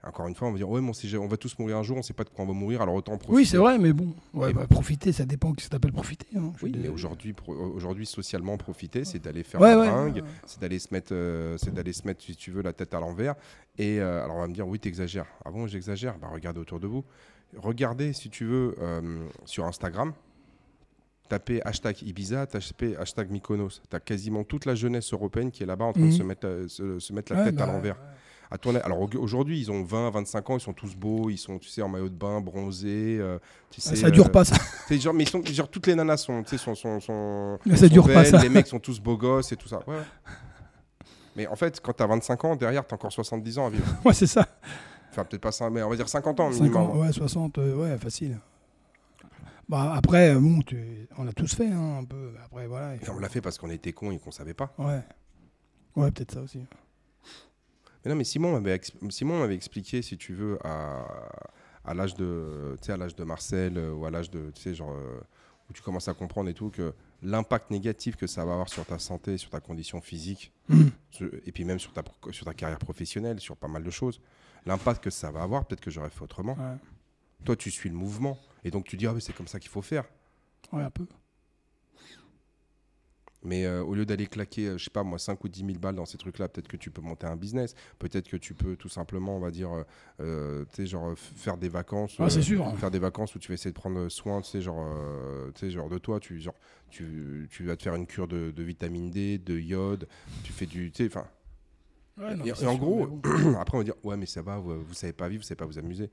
encore une fois, on va dire, ouais, mais on, sait- on va tous mourir un jour, on sait pas de quoi on va mourir, alors autant profiter. Oui, c'est vrai, mais bon. Ouais, bah, profiter, ça dépend qui ça t'appelle profiter. hein. Oui, mais aujourd'hui, socialement, profiter, c'est d'aller faire Ouais, la ouais. c'est d'aller se mettre, euh, c'est d'aller se mettre, si tu veux, la tête à l'envers. Et euh, alors on va me dire, oui, t'exagères. Ah bon, j'exagère? Bah regardez autour de vous. Regardez, si tu veux, euh, sur Instagram. Tapez hashtag Ibiza, tapez hashtag Mykonos. T'as quasiment toute la jeunesse européenne qui est là-bas en train de Mhm. se mettre, euh, se, se mettre la Ouais, tête à bah, l'envers. À tourner. Alors au- aujourd'hui, ils ont 20, 25 ans, ils sont tous beaux, ils sont, tu sais, en maillot de bain, bronzés. euh, tu sais, Ça dure euh, pas, ça. genre, mais ils sont, genre, toutes les nanas sont, tu sais, sont, sont, sont, Mais ça sont dure pas, ça. Les mecs sont tous beaux gosses et tout ça. Ouais. Mais en fait, quand t'as 25 ans, derrière, t'as encore 70 ans à vivre. Ouais, c'est ça. Enfin, peut-être pas ça, mais on va dire 50 ans 50, minimum. ouais, 60, euh, ouais, facile. Bah, après, euh, bon, tu- on l'a tous fait, hein, un peu. Après, voilà. Et on l'a fait parce qu'on était cons et qu'on savait pas. Ouais. Ouais, peut-être ça aussi. Mais non, mais Simon m'avait Simon m'avait expliqué, si tu veux, à, à l'âge de, tu sais, à l'âge de Marcel euh, ou à l'âge de, tu sais, genre, euh, où tu commences à comprendre et tout, que l'impact négatif que ça va avoir sur ta santé, sur ta condition physique, sur- et puis même sur ta, sur ta carrière professionnelle, sur pas mal de choses, l'impact que ça va avoir, peut-être que j'aurais fait autrement. Ouais. Toi, tu suis le mouvement, et donc tu dis, ah, mais c'est comme ça qu'il faut faire. ouais, un peu. Mais euh, au lieu d'aller claquer, euh, je sais pas moi, 5 ou 10 000 balles dans ces trucs-là, peut-être que tu peux monter un business. Peut-être que tu peux tout simplement, on va dire, euh, euh, tu sais, genre faire des vacances. Ah, c'est sûr. Faire des vacances où tu vas essayer de prendre soin, tu sais, genre, de toi. Tu, genre, tu, tu vas te faire une cure de, de vitamine D, de iode. Tu fais du. Tu sais, enfin. Ouais, non, Et, en sûr, gros, bon. après, on va dire, ouais, mais ça va, vous, vous savez pas vivre, vous savez pas vous amuser.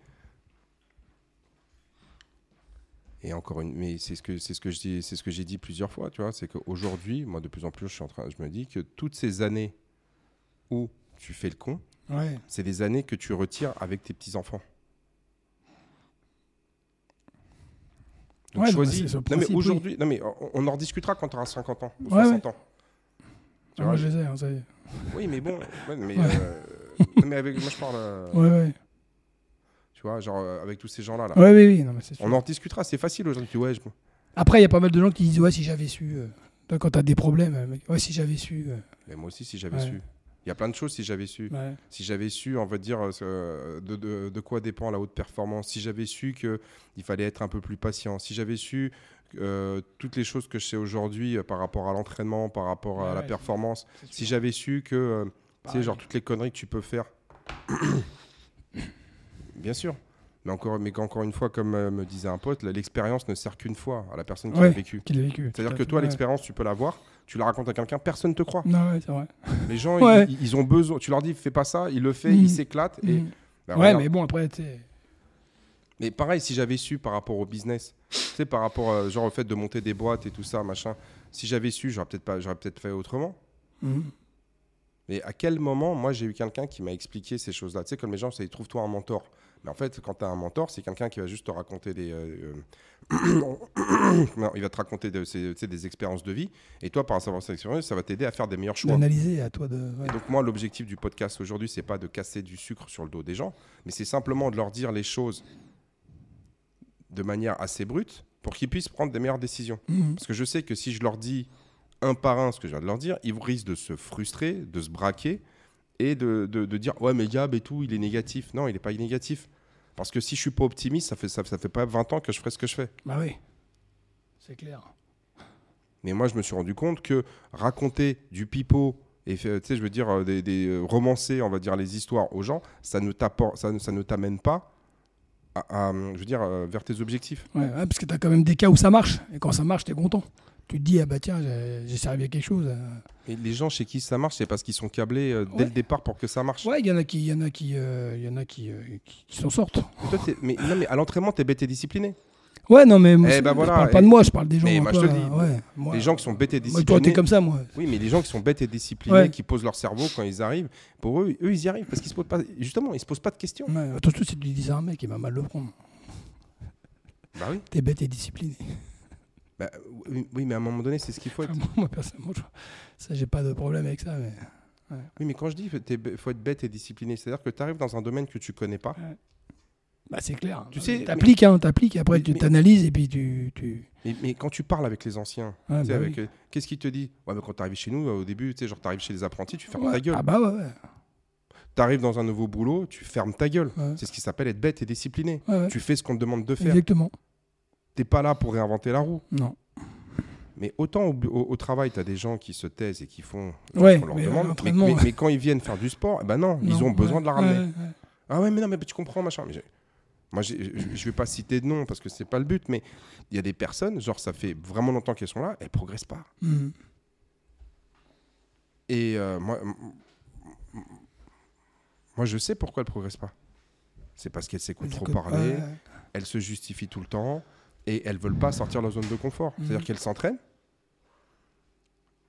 Et encore une, mais c'est ce que c'est ce que je dis, c'est ce que j'ai dit plusieurs fois, tu vois, c'est qu'aujourd'hui, moi, de plus en plus, je suis en train, je me dis que toutes ces années où tu fais le con, Ouais. c'est des années que tu retires avec tes petits enfants. Donc Ouais, choisis. non mais aujourd'hui, non mais on, on en rediscutera quand tu auras 50 ans ou Ouais, 60 ans. Tu Ah, vois, moi, je les ai, hein, ça y est. Oui, mais bon, mais, euh, mais avec, moi je parle, euh, Ouais, ouais. Tu vois, genre euh, avec tous ces gens-là. Là. Ouais, oui, oui, non, mais c'est sûr. On en rediscutera, c'est facile aujourd'hui. Tu dis, Ouais, je- Après, il y a pas mal de gens qui disent Ouais, si j'avais su. euh, toi, Quand t'as des problèmes, euh, mec, ouais, si j'avais su. euh, mais moi aussi, si j'avais Ouais. su. Il y a plein de choses si j'avais su. ouais. Si j'avais su, on va dire, euh, de, de- de quoi dépend la haute performance. Si j'avais su qu'il fallait être un peu plus patient. Si j'avais su euh, toutes les choses que je sais aujourd'hui euh, par rapport à l'entraînement, par rapport à la ouais. performance. Si j'avais su que, euh, tu sais, Pareil. genre toutes les conneries que tu peux faire. Bien sûr. Mais encore, mais encore une fois, comme euh, me disait un pote, l'expérience ne sert qu'une fois à la personne qui Ouais. l'a vécu. C'est-à-dire que toi, ouais. l'expérience, tu peux l'avoir, tu la racontes à quelqu'un, personne ne te croit. Non, ouais, c'est vrai. Les gens, ils, ils ont besoin. Tu leur dis, fais pas ça, il le fait, Mhm. il s'éclate. Et, Mhm. bah, ouais, regarde. mais bon, après, tu. Mais pareil, si j'avais su par rapport au business, tu sais, par rapport euh, genre au fait de monter des boîtes et tout ça, machin, si j'avais su, j'aurais peut-être pas, j'aurais peut-être fait autrement. Mhm. Mais à quel moment, moi, j'ai eu quelqu'un qui m'a expliqué ces choses-là Tu sais, comme les gens, c'est trouve-toi un mentor. Mais en fait, quand tu as un mentor, c'est quelqu'un qui va juste te raconter des. euh, euh, non, il va te raconter de- des expériences de vie. Et toi, par savoir cette expérience, ça va t'aider à faire des meilleurs choix. D'analyser à toi de. ouais. Et donc moi, l'objectif du podcast aujourd'hui, c'est pas de casser du sucre sur le dos des gens, mais c'est simplement de leur dire les choses de manière assez brute pour qu'ils puissent prendre des meilleures décisions. Mhm. Parce que je sais que si je leur dis un par un ce que je viens de leur dire, ils risquent de se frustrer, de se braquer et de, de- de dire ouais mais Gab et tout, il est négatif. Non, il n'est pas négatif. Parce que si je suis pas optimiste, ça fait, ça, ça fait pas 20 ans que je ferai ce que je fais. Bah oui, c'est clair. Mais moi, je me suis rendu compte que raconter du pipeau et tu sais, je veux dire euh, des, des euh, romancer, on va dire les histoires aux gens, ça ne t'apporte, ça, ne- ça ne t'amène pas, à, à, je veux dire, euh, vers tes objectifs. Ouais, ouais, parce que tu as quand même des cas où ça marche. Et quand ça marche, tu es content. Tu te dis, ah bah tiens, j'ai servi à quelque chose. euh. Et les gens chez qui ça marche, c'est parce qu'ils sont câblés euh, dès Ouais. le départ pour que ça marche. Ouais, il y en a qui, il y en a qui, euh, y en a qui, euh, qui, qui s'en sortent. Toi, mais, non, mais à l'entraînement, t'es bête et discipliné. Ouais, non, mais moi, Eh ben voilà, je parle pas de moi, je parle des gens. Mais moi, je te dis, ouais, moi, les gens qui sont bêtes et Moi, toi, disciplinés. t'es comme ça, moi. Oui, mais les gens qui sont bêtes et disciplinés, Ouais. qui posent leur cerveau quand ils arrivent, pour eux, eux, ils y arrivent parce qu'ils se posent pas. Justement, ils se posent pas de questions. Ouais, attention, si tu dis un mec, il va mal le prendre. Bah oui. T'es bête et discipliné. Bah, oui, mais à un moment donné, c'est ce qu'il faut être. Enfin, moi, personnellement, je- ça, j'ai pas de problème avec ça. Mais... Oui, mais quand je dis il faut être bête et discipliné, c'est-à-dire que tu arrives dans un domaine que tu connais pas. Bah, c'est clair. Tu sais, t'appliques, hein, t'appliques, et après Mais- tu mais- t'analyses et puis tu. tu... Mais, mais quand tu parles avec les anciens, bah oui. euh, qu'est-ce qu'ils te disent Ouais, mais quand tu arrives chez nous, euh, au début, tu sais, genre, tu arrives chez les apprentis, tu fermes ta gueule. Ah bah ouais, ouais. Tu arrives dans un nouveau boulot, tu fermes ta gueule. C'est ce qui s'appelle être bête et discipliné. Tu fais ce qu'on te demande de faire. Exactement. T'es pas là pour réinventer la roue. Non. Mais autant au, au- au travail, tu as des gens qui se taisent et qui font Ouais, ce qu'on leur mais demande. Mais, mais- quand ils viennent faire du sport, eh ben non, ils ont besoin ouais, de la ramener. ouais. Ah ouais, mais non, mais tu comprends, machin. Mais moi, je je vais pas citer de nom parce que c'est pas le but, mais il y a des personnes, genre, ça fait vraiment longtemps qu'elles sont là, elles progressent pas. Mhm. Et euh, moi, moi, je sais pourquoi elles progressent pas. C'est parce qu'elles s'écoutent trop parler, elles se justifient tout le temps et elles veulent pas sortir de leur zone de confort. Mhm. C'est-à-dire qu'elles s'entraînent,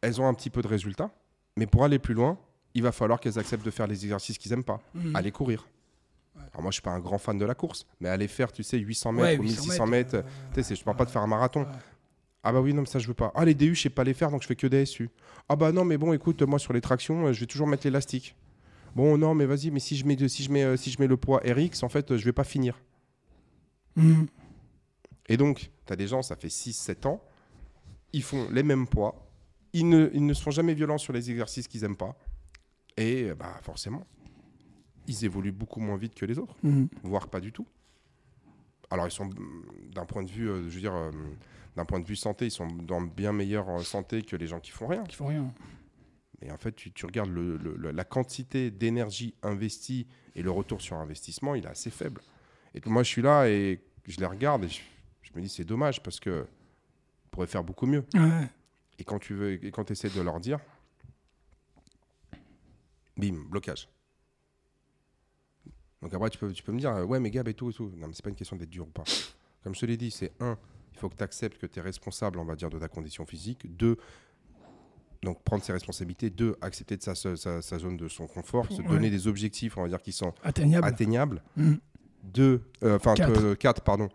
elles ont un petit peu de résultats, mais pour aller plus loin, il va falloir qu'elles acceptent de faire les exercices qu'ils aiment pas. Mhm. Aller courir. Alors moi, je suis pas un grand fan de la course, mais aller faire, tu sais, 800 Ouais, mètres ou 800 1600 mètres, euh, tu sais, je parle pas de faire un marathon. ouais. Ah bah oui, non, mais ça je veux pas. Ah les DU, je sais pas les faire, donc je fais que des SU. Ah bah non, mais bon, écoute, moi sur les tractions, euh, je vais toujours mettre l'élastique. Bon, non, mais vas-y, mais si je mets, si je mets, euh, si je mets le poids RX, en fait, euh, je vais pas finir. Mhm. Et donc, tu as des gens, ça fait 6-7 ans, ils font les mêmes poids, ils ne, ils ne se font jamais violents sur les exercices qu'ils aiment pas. Et bah forcément, ils évoluent beaucoup moins vite que les autres, Mhm. voire pas du tout. Alors ils sont, d'un point de vue, euh, je veux dire, euh, d'un point de vue santé, ils sont dans bien meilleure euh, santé que les gens qui font rien. Qui font rien. Mais en fait, tu, tu regardes le- le- le- la quantité d'énergie investie et le retour sur investissement, il est assez faible. Et moi, je suis là et je les regarde et je, je me dis c'est dommage parce que on pourrait faire beaucoup mieux. Ouais. Et quand tu veux, et quand essaies de leur dire, bim, blocage. Donc après, tu peux, tu peux me dire, euh, ouais, mais Gab et tout et tout. Non, mais c'est pas une question d'être dur ou pas. Comme je te l'ai dit, c'est un, il faut que tu acceptes que tu es responsable, on va dire, de ta condition physique. Deux, donc prendre ses responsabilités. Deux, accepter de sa, sa, sa zone de son confort, se donner des objectifs, on va dire, qui sont Atteignable. atteignables. Mhm. Deux, euh, enfin Quatre. quatre, pardon.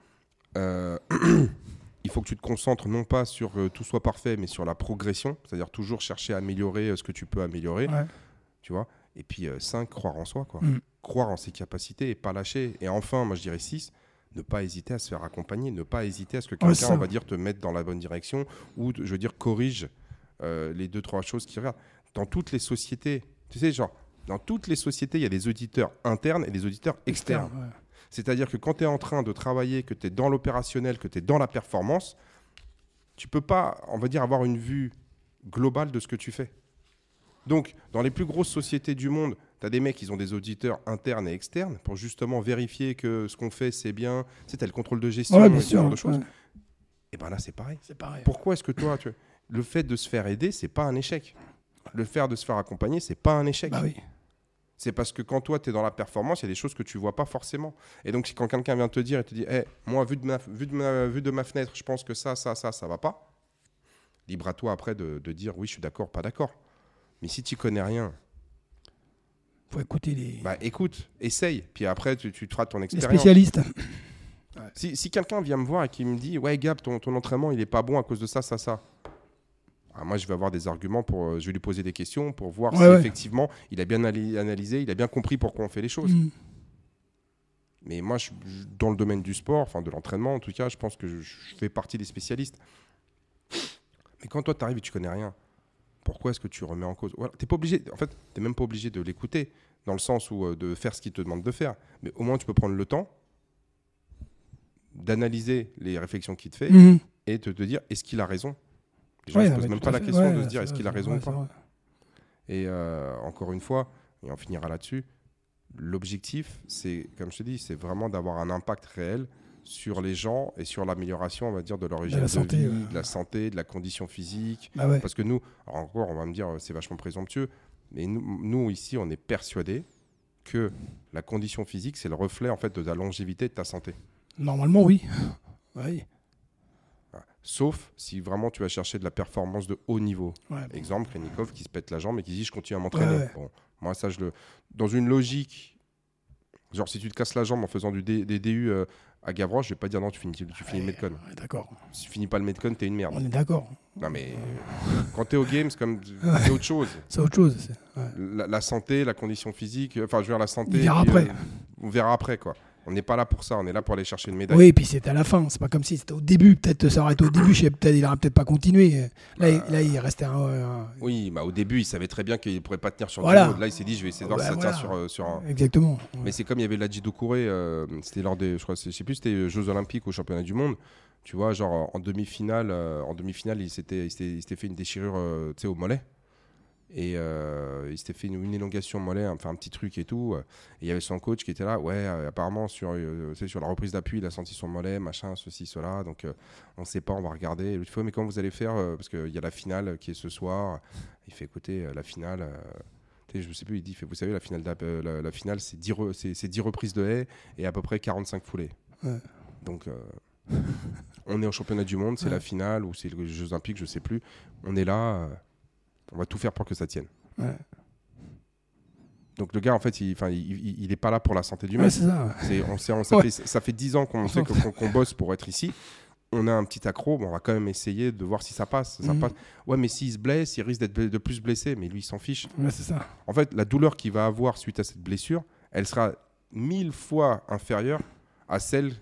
Euh, il faut que tu te concentres non pas sur euh, tout soit parfait, mais sur la progression, c'est-à-dire toujours chercher à améliorer euh, ce que tu peux améliorer, Ouais. tu vois. Et puis euh, cinq, croire en soi, quoi. Mhm. Croire en ses capacités et pas lâcher. Et enfin, moi je dirais six, ne pas hésiter à se faire accompagner, ne pas hésiter à ce que quelqu'un, on va dire, te mette dans la bonne direction ou, je veux dire, corrige euh, les deux, trois choses qui regardent. Dans toutes les sociétés, tu sais, genre, dans toutes les sociétés, il y a des auditeurs internes et des auditeurs externes. ouais. C'est-à-dire que quand tu es en train de travailler, que tu es dans l'opérationnel, que tu es dans la performance, tu peux pas, on va dire, avoir une vue globale de ce que tu fais. Donc, dans les plus grosses sociétés du monde, tu as des mecs qui ont des auditeurs internes et externes pour justement vérifier que ce qu'on fait, c'est bien. Tu sais, tu as le contrôle de gestion Ouais, et bien ce genre de choses. ouais. Et ben là, c'est pareil. C'est pareil. Pourquoi est-ce que toi, tu... le fait de se faire aider, c'est pas un échec? Le fait de se faire accompagner, c'est pas un échec. Bah oui. C'est parce que quand toi, tu es dans la performance, il y a des choses que tu vois pas forcément. Et donc, si quand quelqu'un vient te dire et te dit, Eh, moi, vu de, ma, vu, de ma, vu de ma fenêtre, je pense que ça, ça, ça, ça va pas, libre à toi après de, de dire, oui, je suis d'accord, pas d'accord. Mais si tu connais rien, Faut écouter les, bah écoute, essaye. Puis après, tu, tu te feras ton les expérience. spécialistes. Si, si quelqu'un vient me voir et qui me dit, ouais, Gab, ton, ton entraînement, il est pas bon à cause de ça, ça, ça. Ah, moi, je vais avoir des arguments pour. euh, je vais lui poser des questions pour voir Ouais, si ouais. effectivement il a bien analysé, il a bien compris pourquoi on fait les choses. Mhm. Mais moi, je- dans le domaine du sport, enfin de l'entraînement en tout cas, je pense que je, je fais partie des spécialistes. Mais quand toi, tu arrives et tu connais rien, pourquoi est-ce que tu remets en cause? Voilà, T'es pas obligé, en fait, tu même pas obligé de l'écouter, dans le sens où euh, de faire ce qu'il te demande de faire. Mais au moins, tu peux prendre le temps d'analyser les réflexions qu'il te fait Mhm. et de te dire est-ce qu'il a raison? Les gens Ouais, ne se non, posent même pas la question Ouais, de se dire est-ce qu'il a raison ou pas. Et euh, encore une fois, et on finira là-dessus, l'objectif, c'est, comme je te dis, c'est vraiment d'avoir un impact réel sur les gens et sur l'amélioration, on va dire, de leur hygiène de, santé, vie, ouais. de la santé, de la condition physique. Bah ouais. Parce que nous, alors encore, on va me dire, euh, c'est vachement présomptueux, mais nous, nous, ici, on est persuadés que la condition physique, c'est le reflet, en fait, de ta longévité, de ta santé. Normalement, oui. Oui. Sauf si vraiment tu vas chercher de la performance de haut niveau. Ouais. Exemple, Krenikov qui se pète la jambe et qui dit je continue à m'entraîner. Ouais. Bon, moi, ça, je le. Dans une logique, genre si tu te casses la jambe en faisant du D- des DU euh, à Gavroche, je vais pas dire non, tu finis, tu finis le Metcon. Ouais, D'accord. Si tu finis pas le Metcon, t'es une merde. On est d'accord. Non, mais quand t'es au game, c'est comme c'est autre chose. C'est autre chose. La, la santé, la condition physique, enfin, je veux dire, la santé. On verra puis, après. on verra après, quoi. On n'est pas là pour ça, on est là pour aller chercher une médaille. Oui, et puis c'était à la fin. C'est pas comme si c'était au début. Peut-être ça aurait été au début. Peut-être il aurait peut-être pas continué. Là, il, là, il restait un. un- Oui, bah, au début, il savait très bien qu'il pourrait pas tenir sur Voilà. Là, il s'est dit, je vais essayer de voir Bah, si ça voilà. tient sur, euh, sur un. Exactement. Mais c'est comme il y avait Ladji Doucouré, euh, c'était lors des, je crois, c'est- je sais plus, c'était les Jeux Olympiques ou Championnat du Monde. Tu vois, genre en demi-finale, euh, en demi-finale, il s'était, il s'était, fait une déchirure, euh, tu sais, au mollet. Et euh, il s'était fait une, une élongation mollet, enfin un petit truc et tout. euh, Et il y avait son coach qui était là. Ouais, euh, apparemment sur, euh, sur la reprise d'appui, il a senti son mollet, machin, ceci, cela. Donc euh, on ne sait pas, on va regarder. Et l'autre fois, mais comment vous allez faire Parce qu'il y a la finale qui est ce soir. Il fait écouter euh, la finale. euh, tu sais, je plus, il dit, fait, vous savez, la finale, la, la finale c'est 10, re- c'est, c'est 10 reprises de haie et à peu près 45 foulées. Ouais. Donc, euh, on est au championnat du monde, c'est Ouais. la finale ou c'est les Jeux Olympiques, je sais plus. On est là, on va tout faire pour que ça tienne. Ouais. Donc, le gars, en fait, il, il, il, il est pas là pour la santé du Ouais, mec. c'est ça. On sait- on- ça, Ouais. fait, ça fait 10 ans qu'on sait que- qu'on bosse pour être ici. On a un petit accro, bon, on va quand même essayer de voir si ça passe. Ça Mhm. passe. Ouais, mais s'il se blesse, il risque d'être de plus blessé, mais lui, il s'en fiche. Ouais, c'est ça. En fait, la douleur qu'il va avoir suite à cette blessure, elle sera mille fois inférieure à celle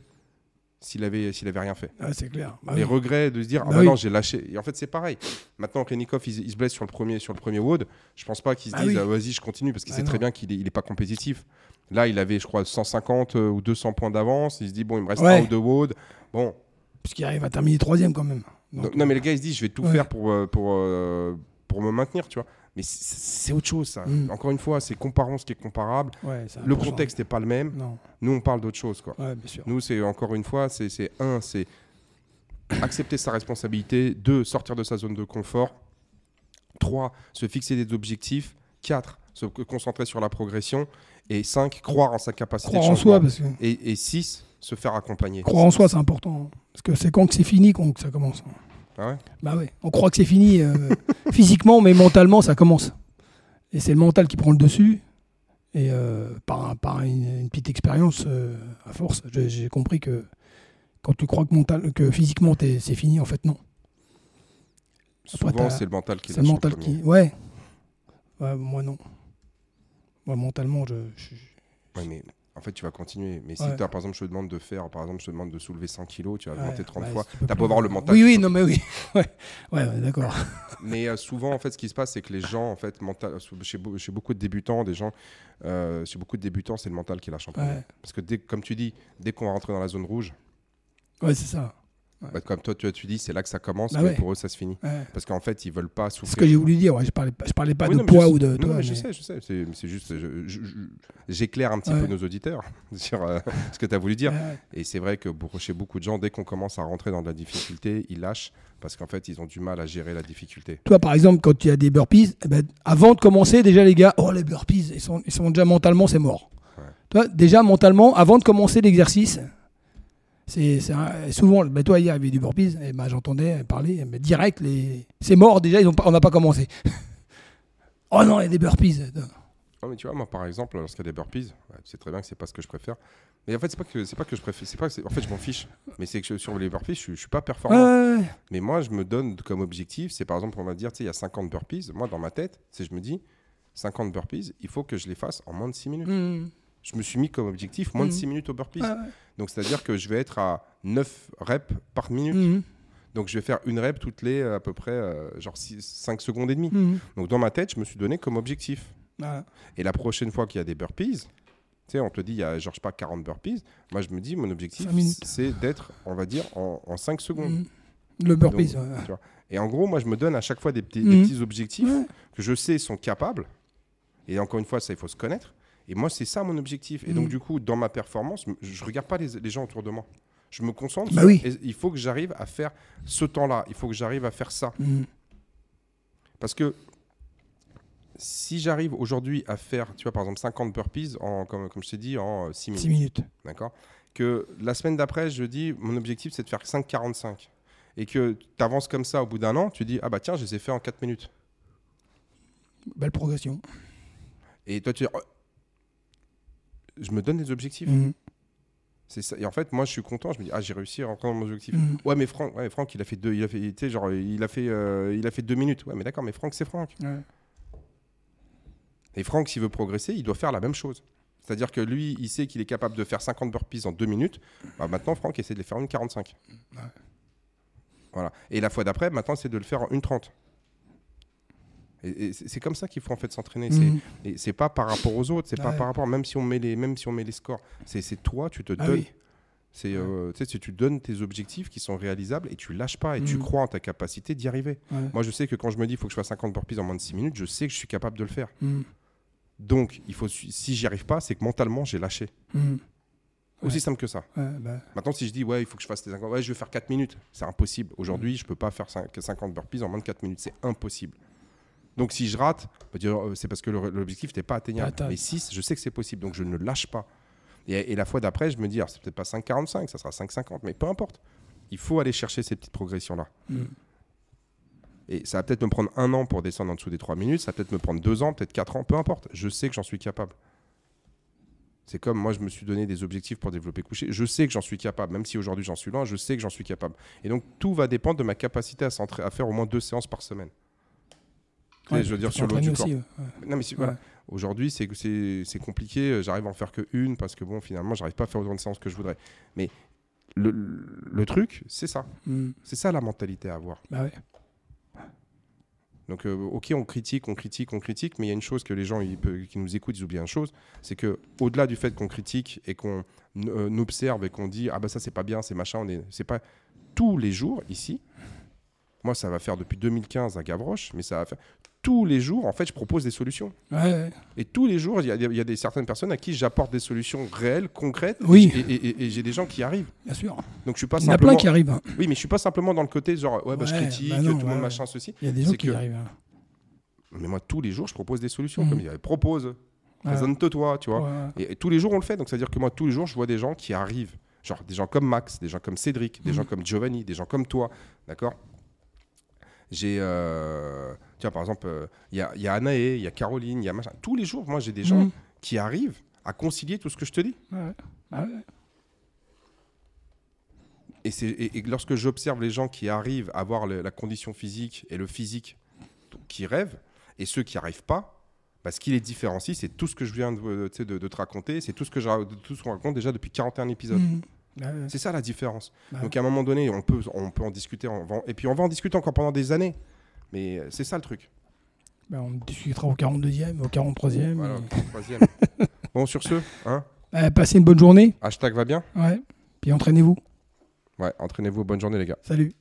s'il avait, s'il avait rien fait. Ouais, c'est clair. Bah Les oui. regrets de se dire, ah Bah bah oui. non, j'ai lâché. Et en fait, c'est pareil. Maintenant, Renikov, il, il se blesse sur le premier, sur le premier WOD. Je pense pas qu'il se Bah dise, oui. ah, vas-y, je continue, parce qu'il Bah sait très bien qu'il est, il est pas compétitif. Là, il avait, je crois, 150 euh, ou 200 points d'avance. Il se dit, bon, il me reste Ouais. un ou deux WOD. Bon, Puisqu'il arrive à terminer troisième quand même. Donc, non, non, mais le gars, il se dit, je vais tout Ouais. faire pour, euh, pour, euh, pour me maintenir, tu vois. Mais c'est- autre chose, ça. Mm. Encore une fois, c'est comparons ce qui est comparable. ouais, Le contexte n'est pas le même. Non. Nous, on parle d'autre chose, quoi. Ouais, bien sûr. Nous, c'est encore une fois, c'est un, c'est accepter sa responsabilité. Deux, sortir de sa zone de confort. Trois, se fixer des objectifs. Quatre, se concentrer sur la progression. Et cinq, croire en sa capacité Croire de en soi, parce que Et, et six, se faire accompagner. croire en soi, c'est important. Parce que c'est quand que c'est fini que ça commence. Ah ouais Bah ouais, on croit que c'est fini euh, physiquement, mais mentalement, ça commence. Et c'est le mental qui prend le dessus. Et euh, par, un- par une, une petite expérience, euh, à force, j'ai compris que quand tu crois que, mental, que physiquement c'est fini, en fait, non. Souvent, t'as- c'est le mental qui C'est le mental qui. Ouais. Ouais, moi, non. Moi, mentalement, je. je- Ouais, mais en fait, tu vas continuer. Mais si, par exemple, je te demande de faire, par exemple, je te demande de soulever 100 kilos, tu vas ouais, augmenter 30 ouais, fois. T'as beau avoir le mental. Oui, oui, non, mais oui. Ouais, ouais, d'accord. Mais euh, souvent, en fait, ce qui se passe, c'est que les gens, en fait, mental, chez, beau- chez beaucoup de débutants, des gens, euh, chez beaucoup de débutants, c'est le mental qui lâche en premier. Parce que, dès, comme tu dis, dès qu'on va rentrer dans la zone rouge, ouais c'est ça. Bah, comme toi, tu, tu dis, c'est là que ça commence, Bah mais ouais. pour eux, ça se finit. Ouais. Parce qu'en fait, ils veulent pas C'est souffrir. ce que j'ai voulu dire. Je parlais, je parlais pas Oui, de non, poids je- ou de. non, toi, mais je sais, je sais. C'est, c'est juste, j'éclaire un petit peu nos auditeurs sur euh, ce que tu as voulu dire. Et c'est vrai que pour- chez beaucoup de gens, dès qu'on commence à rentrer dans de la difficulté, ils lâchent parce qu'en fait, ils ont du mal à gérer la difficulté. Toi, par exemple, quand tu as des burpees, eh ben, avant de commencer, déjà, les gars, oh, les burpees, ils sont, ils sont déjà mentalement, c'est mort. Toi, déjà, mentalement, avant de commencer l'exercice, c'est c'est un- souvent, ben, toi, hier, il y avait du burpees, et ben, j'entendais parler, mais direct, les... c'est mort, déjà, ils ont pas, on n'a pas commencé. oh non, il y a des burpees. Non, mais tu vois, moi, par exemple, lorsqu'il y a des burpees, tu sais très bien que c'est pas ce que je préfère. Mais en fait, c'est pas que c'est pas que je préfère, c'est pas que c'est- en fait, je m'en fiche. Mais c'est que je- sur les burpees, je, je suis pas Ouais, performant. ouais, ouais. Mais moi, je me donne comme objectif, c'est par exemple, on va dire, tu sais, il y a 50 burpees. Moi, dans ma tête, c'est je me dis, 50 burpees, il faut que je les fasse en moins de 6 minutes. Mmh. Je me suis mis comme objectif moins de Mhm. 6 minutes au burpees. Ouais. Donc, c'est-à-dire que je vais être à 9 reps par minute. Mhm. Donc, je vais faire une rep toutes les à peu près euh, genre 5 secondes et demie. Mhm. Donc, dans ma tête, je me suis donné comme objectif. Et la prochaine fois qu'il y a des burpees, tu sais, on te dit, il y a genre, je sais pas, 40 burpees. Moi, je me dis, mon objectif, c'est d'être, on va dire, en, en 5 secondes. Mhm. Le burpees. Donc, ouais. tu vois. Et en gros, moi, je me donne à chaque fois des petits, des Mhm. petits objectifs Ouais. que je sais sont capables. Et encore une fois, ça, il faut se connaître. Et moi, c'est ça mon objectif. Et donc, Mhm. du coup, dans ma performance, je je regarde pas les, les gens autour de moi. Je me concentre Bah sur, oui. et il faut que j'arrive à faire ce temps-là. Il faut que j'arrive à faire ça. Mhm. Parce que si j'arrive aujourd'hui à faire, tu vois, par exemple, 50 burpees, en, comme, comme je t'ai dit, en 6 minutes, 6 minutes. d'accord? Que la semaine d'après, je dis, mon objectif, c'est de faire 5,45. Et que tu avances comme ça au bout d'un an, tu dis, ah bah tiens, je les ai fait en 4 minutes. Belle progression. Et toi, tu dis, oh, je me donne des objectifs. Mhm. C'est ça. Et en fait, moi, je suis content. Je me dis, ah, j'ai réussi à rentrer dans mon objectif. Mhm. Ouais, mais Franck, ouais, Franck, il a fait deux, il a fait, genre, il a fait, euh, il a fait deux minutes. Ouais, mais d'accord, mais Franck, c'est Franck. Ouais. Et Franck, s'il veut progresser, il doit faire la même chose. C'est-à-dire que lui, il sait qu'il est capable de faire 50 burpees en deux minutes. Bah, maintenant, Franck essaie de les faire en une 45. Ouais. Voilà. Et la fois d'après, maintenant, c'est de le faire en une 30. Et, et c'est comme ça qu'il faut en fait s'entraîner. C'est-. Et c'est pas par rapport aux autres, c'est pas Ouais. par rapport, même si on met les, même si on met les scores. C'est c'est toi, tu te Ah donnes. oui. C'est, euh, tu sais, si tu donnes tes objectifs qui sont réalisables et tu lâches pas et tu Mhm. crois en ta capacité d'y arriver. Ouais. Moi, je sais que quand je me dis il faut que je fasse 50 burpees en moins de 6 minutes, je sais que je suis capable de le faire. Mhm. Donc, il faut, si j'y arrive pas, c'est que mentalement, j'ai lâché. Mhm. Aussi Ouais. simple que ça. Ouais, bah, Maintenant, si je dis, ouais, il faut que je fasse tes 50, ouais, je vais faire 4 minutes, c'est impossible. Aujourd'hui, je peux pas faire cinq- 50 burpees en moins de 4 minutes, c'est impossible. Donc, si je rate, euh, c'est parce que l'objectif n'était pas atteignable. Mais 6, je sais que c'est possible, donc je ne lâche pas. Et, et la fois d'après, je me dis, alors, c'est peut-être pas 5,45, ça sera 5,50, mais peu importe. Il faut aller chercher ces petites progressions-là. mhm. Et ça va peut-être me prendre un an pour descendre en dessous des 3 minutes, ça va peut-être me prendre 2 ans, peut-être 4 ans, peu importe. Je sais que j'en suis capable. C'est comme moi, je me suis donné des objectifs pour développer coucher. Je sais que j'en suis capable, même si aujourd'hui j'en suis loin, je sais que j'en suis capable. Et donc tout va dépendre de ma capacité à, à faire au moins deux séances par semaine. Ouais, je veux dire, sur le haut du corps. aussi, ouais. Non, mais si- voilà. Aujourd'hui, c'est c'est compliqué. euh, J'arrive à en faire que une parce que bon, finalement, j'arrive pas à faire autant de séances que je voudrais. Mais le, le truc, c'est ça. Mhm. C'est ça la mentalité à avoir. Bah ouais. Donc, euh, ok, on critique, on critique, on critique, mais il y a une chose que les gens ils qui nous écoutent, ils oublient une chose, c'est que au-delà du fait qu'on critique et qu'on euh, observe et qu'on dit ah bah ça c'est pas bien, c'est machin, on est, c'est pas tous les jours ici. Moi, ça va faire depuis 2015 à Gavroche, mais ça va faire tous les jours. En fait, je propose des solutions. Ouais, ouais. Et tous les jours, il y a, il y a des certaines personnes à qui j'apporte des solutions réelles, concrètes. Oui. Et, et- et- et j'ai des gens qui arrivent. bien sûr. Donc je suis pas Il y en a plein qui arrivent. hein. Oui, mais je suis pas simplement dans le côté genre ouais bah, je critique, bah non, tout le monde ouais, machin ceci. Il y a des gens qui que- arrivent. hein. Mais moi, tous les jours, je propose des solutions. Mhm. Comme il y avait propose, présente-toi, tu vois. Et, tous les jours, on le fait. Donc, c'est-à-dire que moi, tous les jours, je vois des gens qui arrivent. Genre des gens comme Max, des gens comme Cédric, des Mhm. gens comme Giovanni, des gens comme toi. D'accord? J'ai. euh, Tu vois, par exemple, euh, il y, a, il y a Anaé, il y a Caroline, il y a machin. Tous les jours, moi, j'ai des gens Mhm. qui arrivent à concilier tout ce que je te dis. Ouais. Ah ouais. Et, c'est- et- et lorsque j'observe les gens qui arrivent à avoir le- la condition physique et le physique qui rêvent, et ceux qui n'y arrivent pas, bah, ce qui les différencie, c'est tout ce que je viens de, euh, de- de te raconter, c'est tout ce que je, ra- tout ce qu'on raconte déjà depuis 41 épisodes. Ouais. C'est ça la différence. Bah Donc à un moment donné, on peut, on peut en discuter, on va en- et puis on va en discuter encore pendant des années. Mais euh, c'est ça le truc. Bah, on discutera au 42e, au 43e. Voilà, et- troisième. bon, sur ce, hein, Euh, passez une bonne journée. hashtag va bien. Ouais. Puis entraînez-vous. Ouais, entraînez-vous, bonne journée les gars. Salut.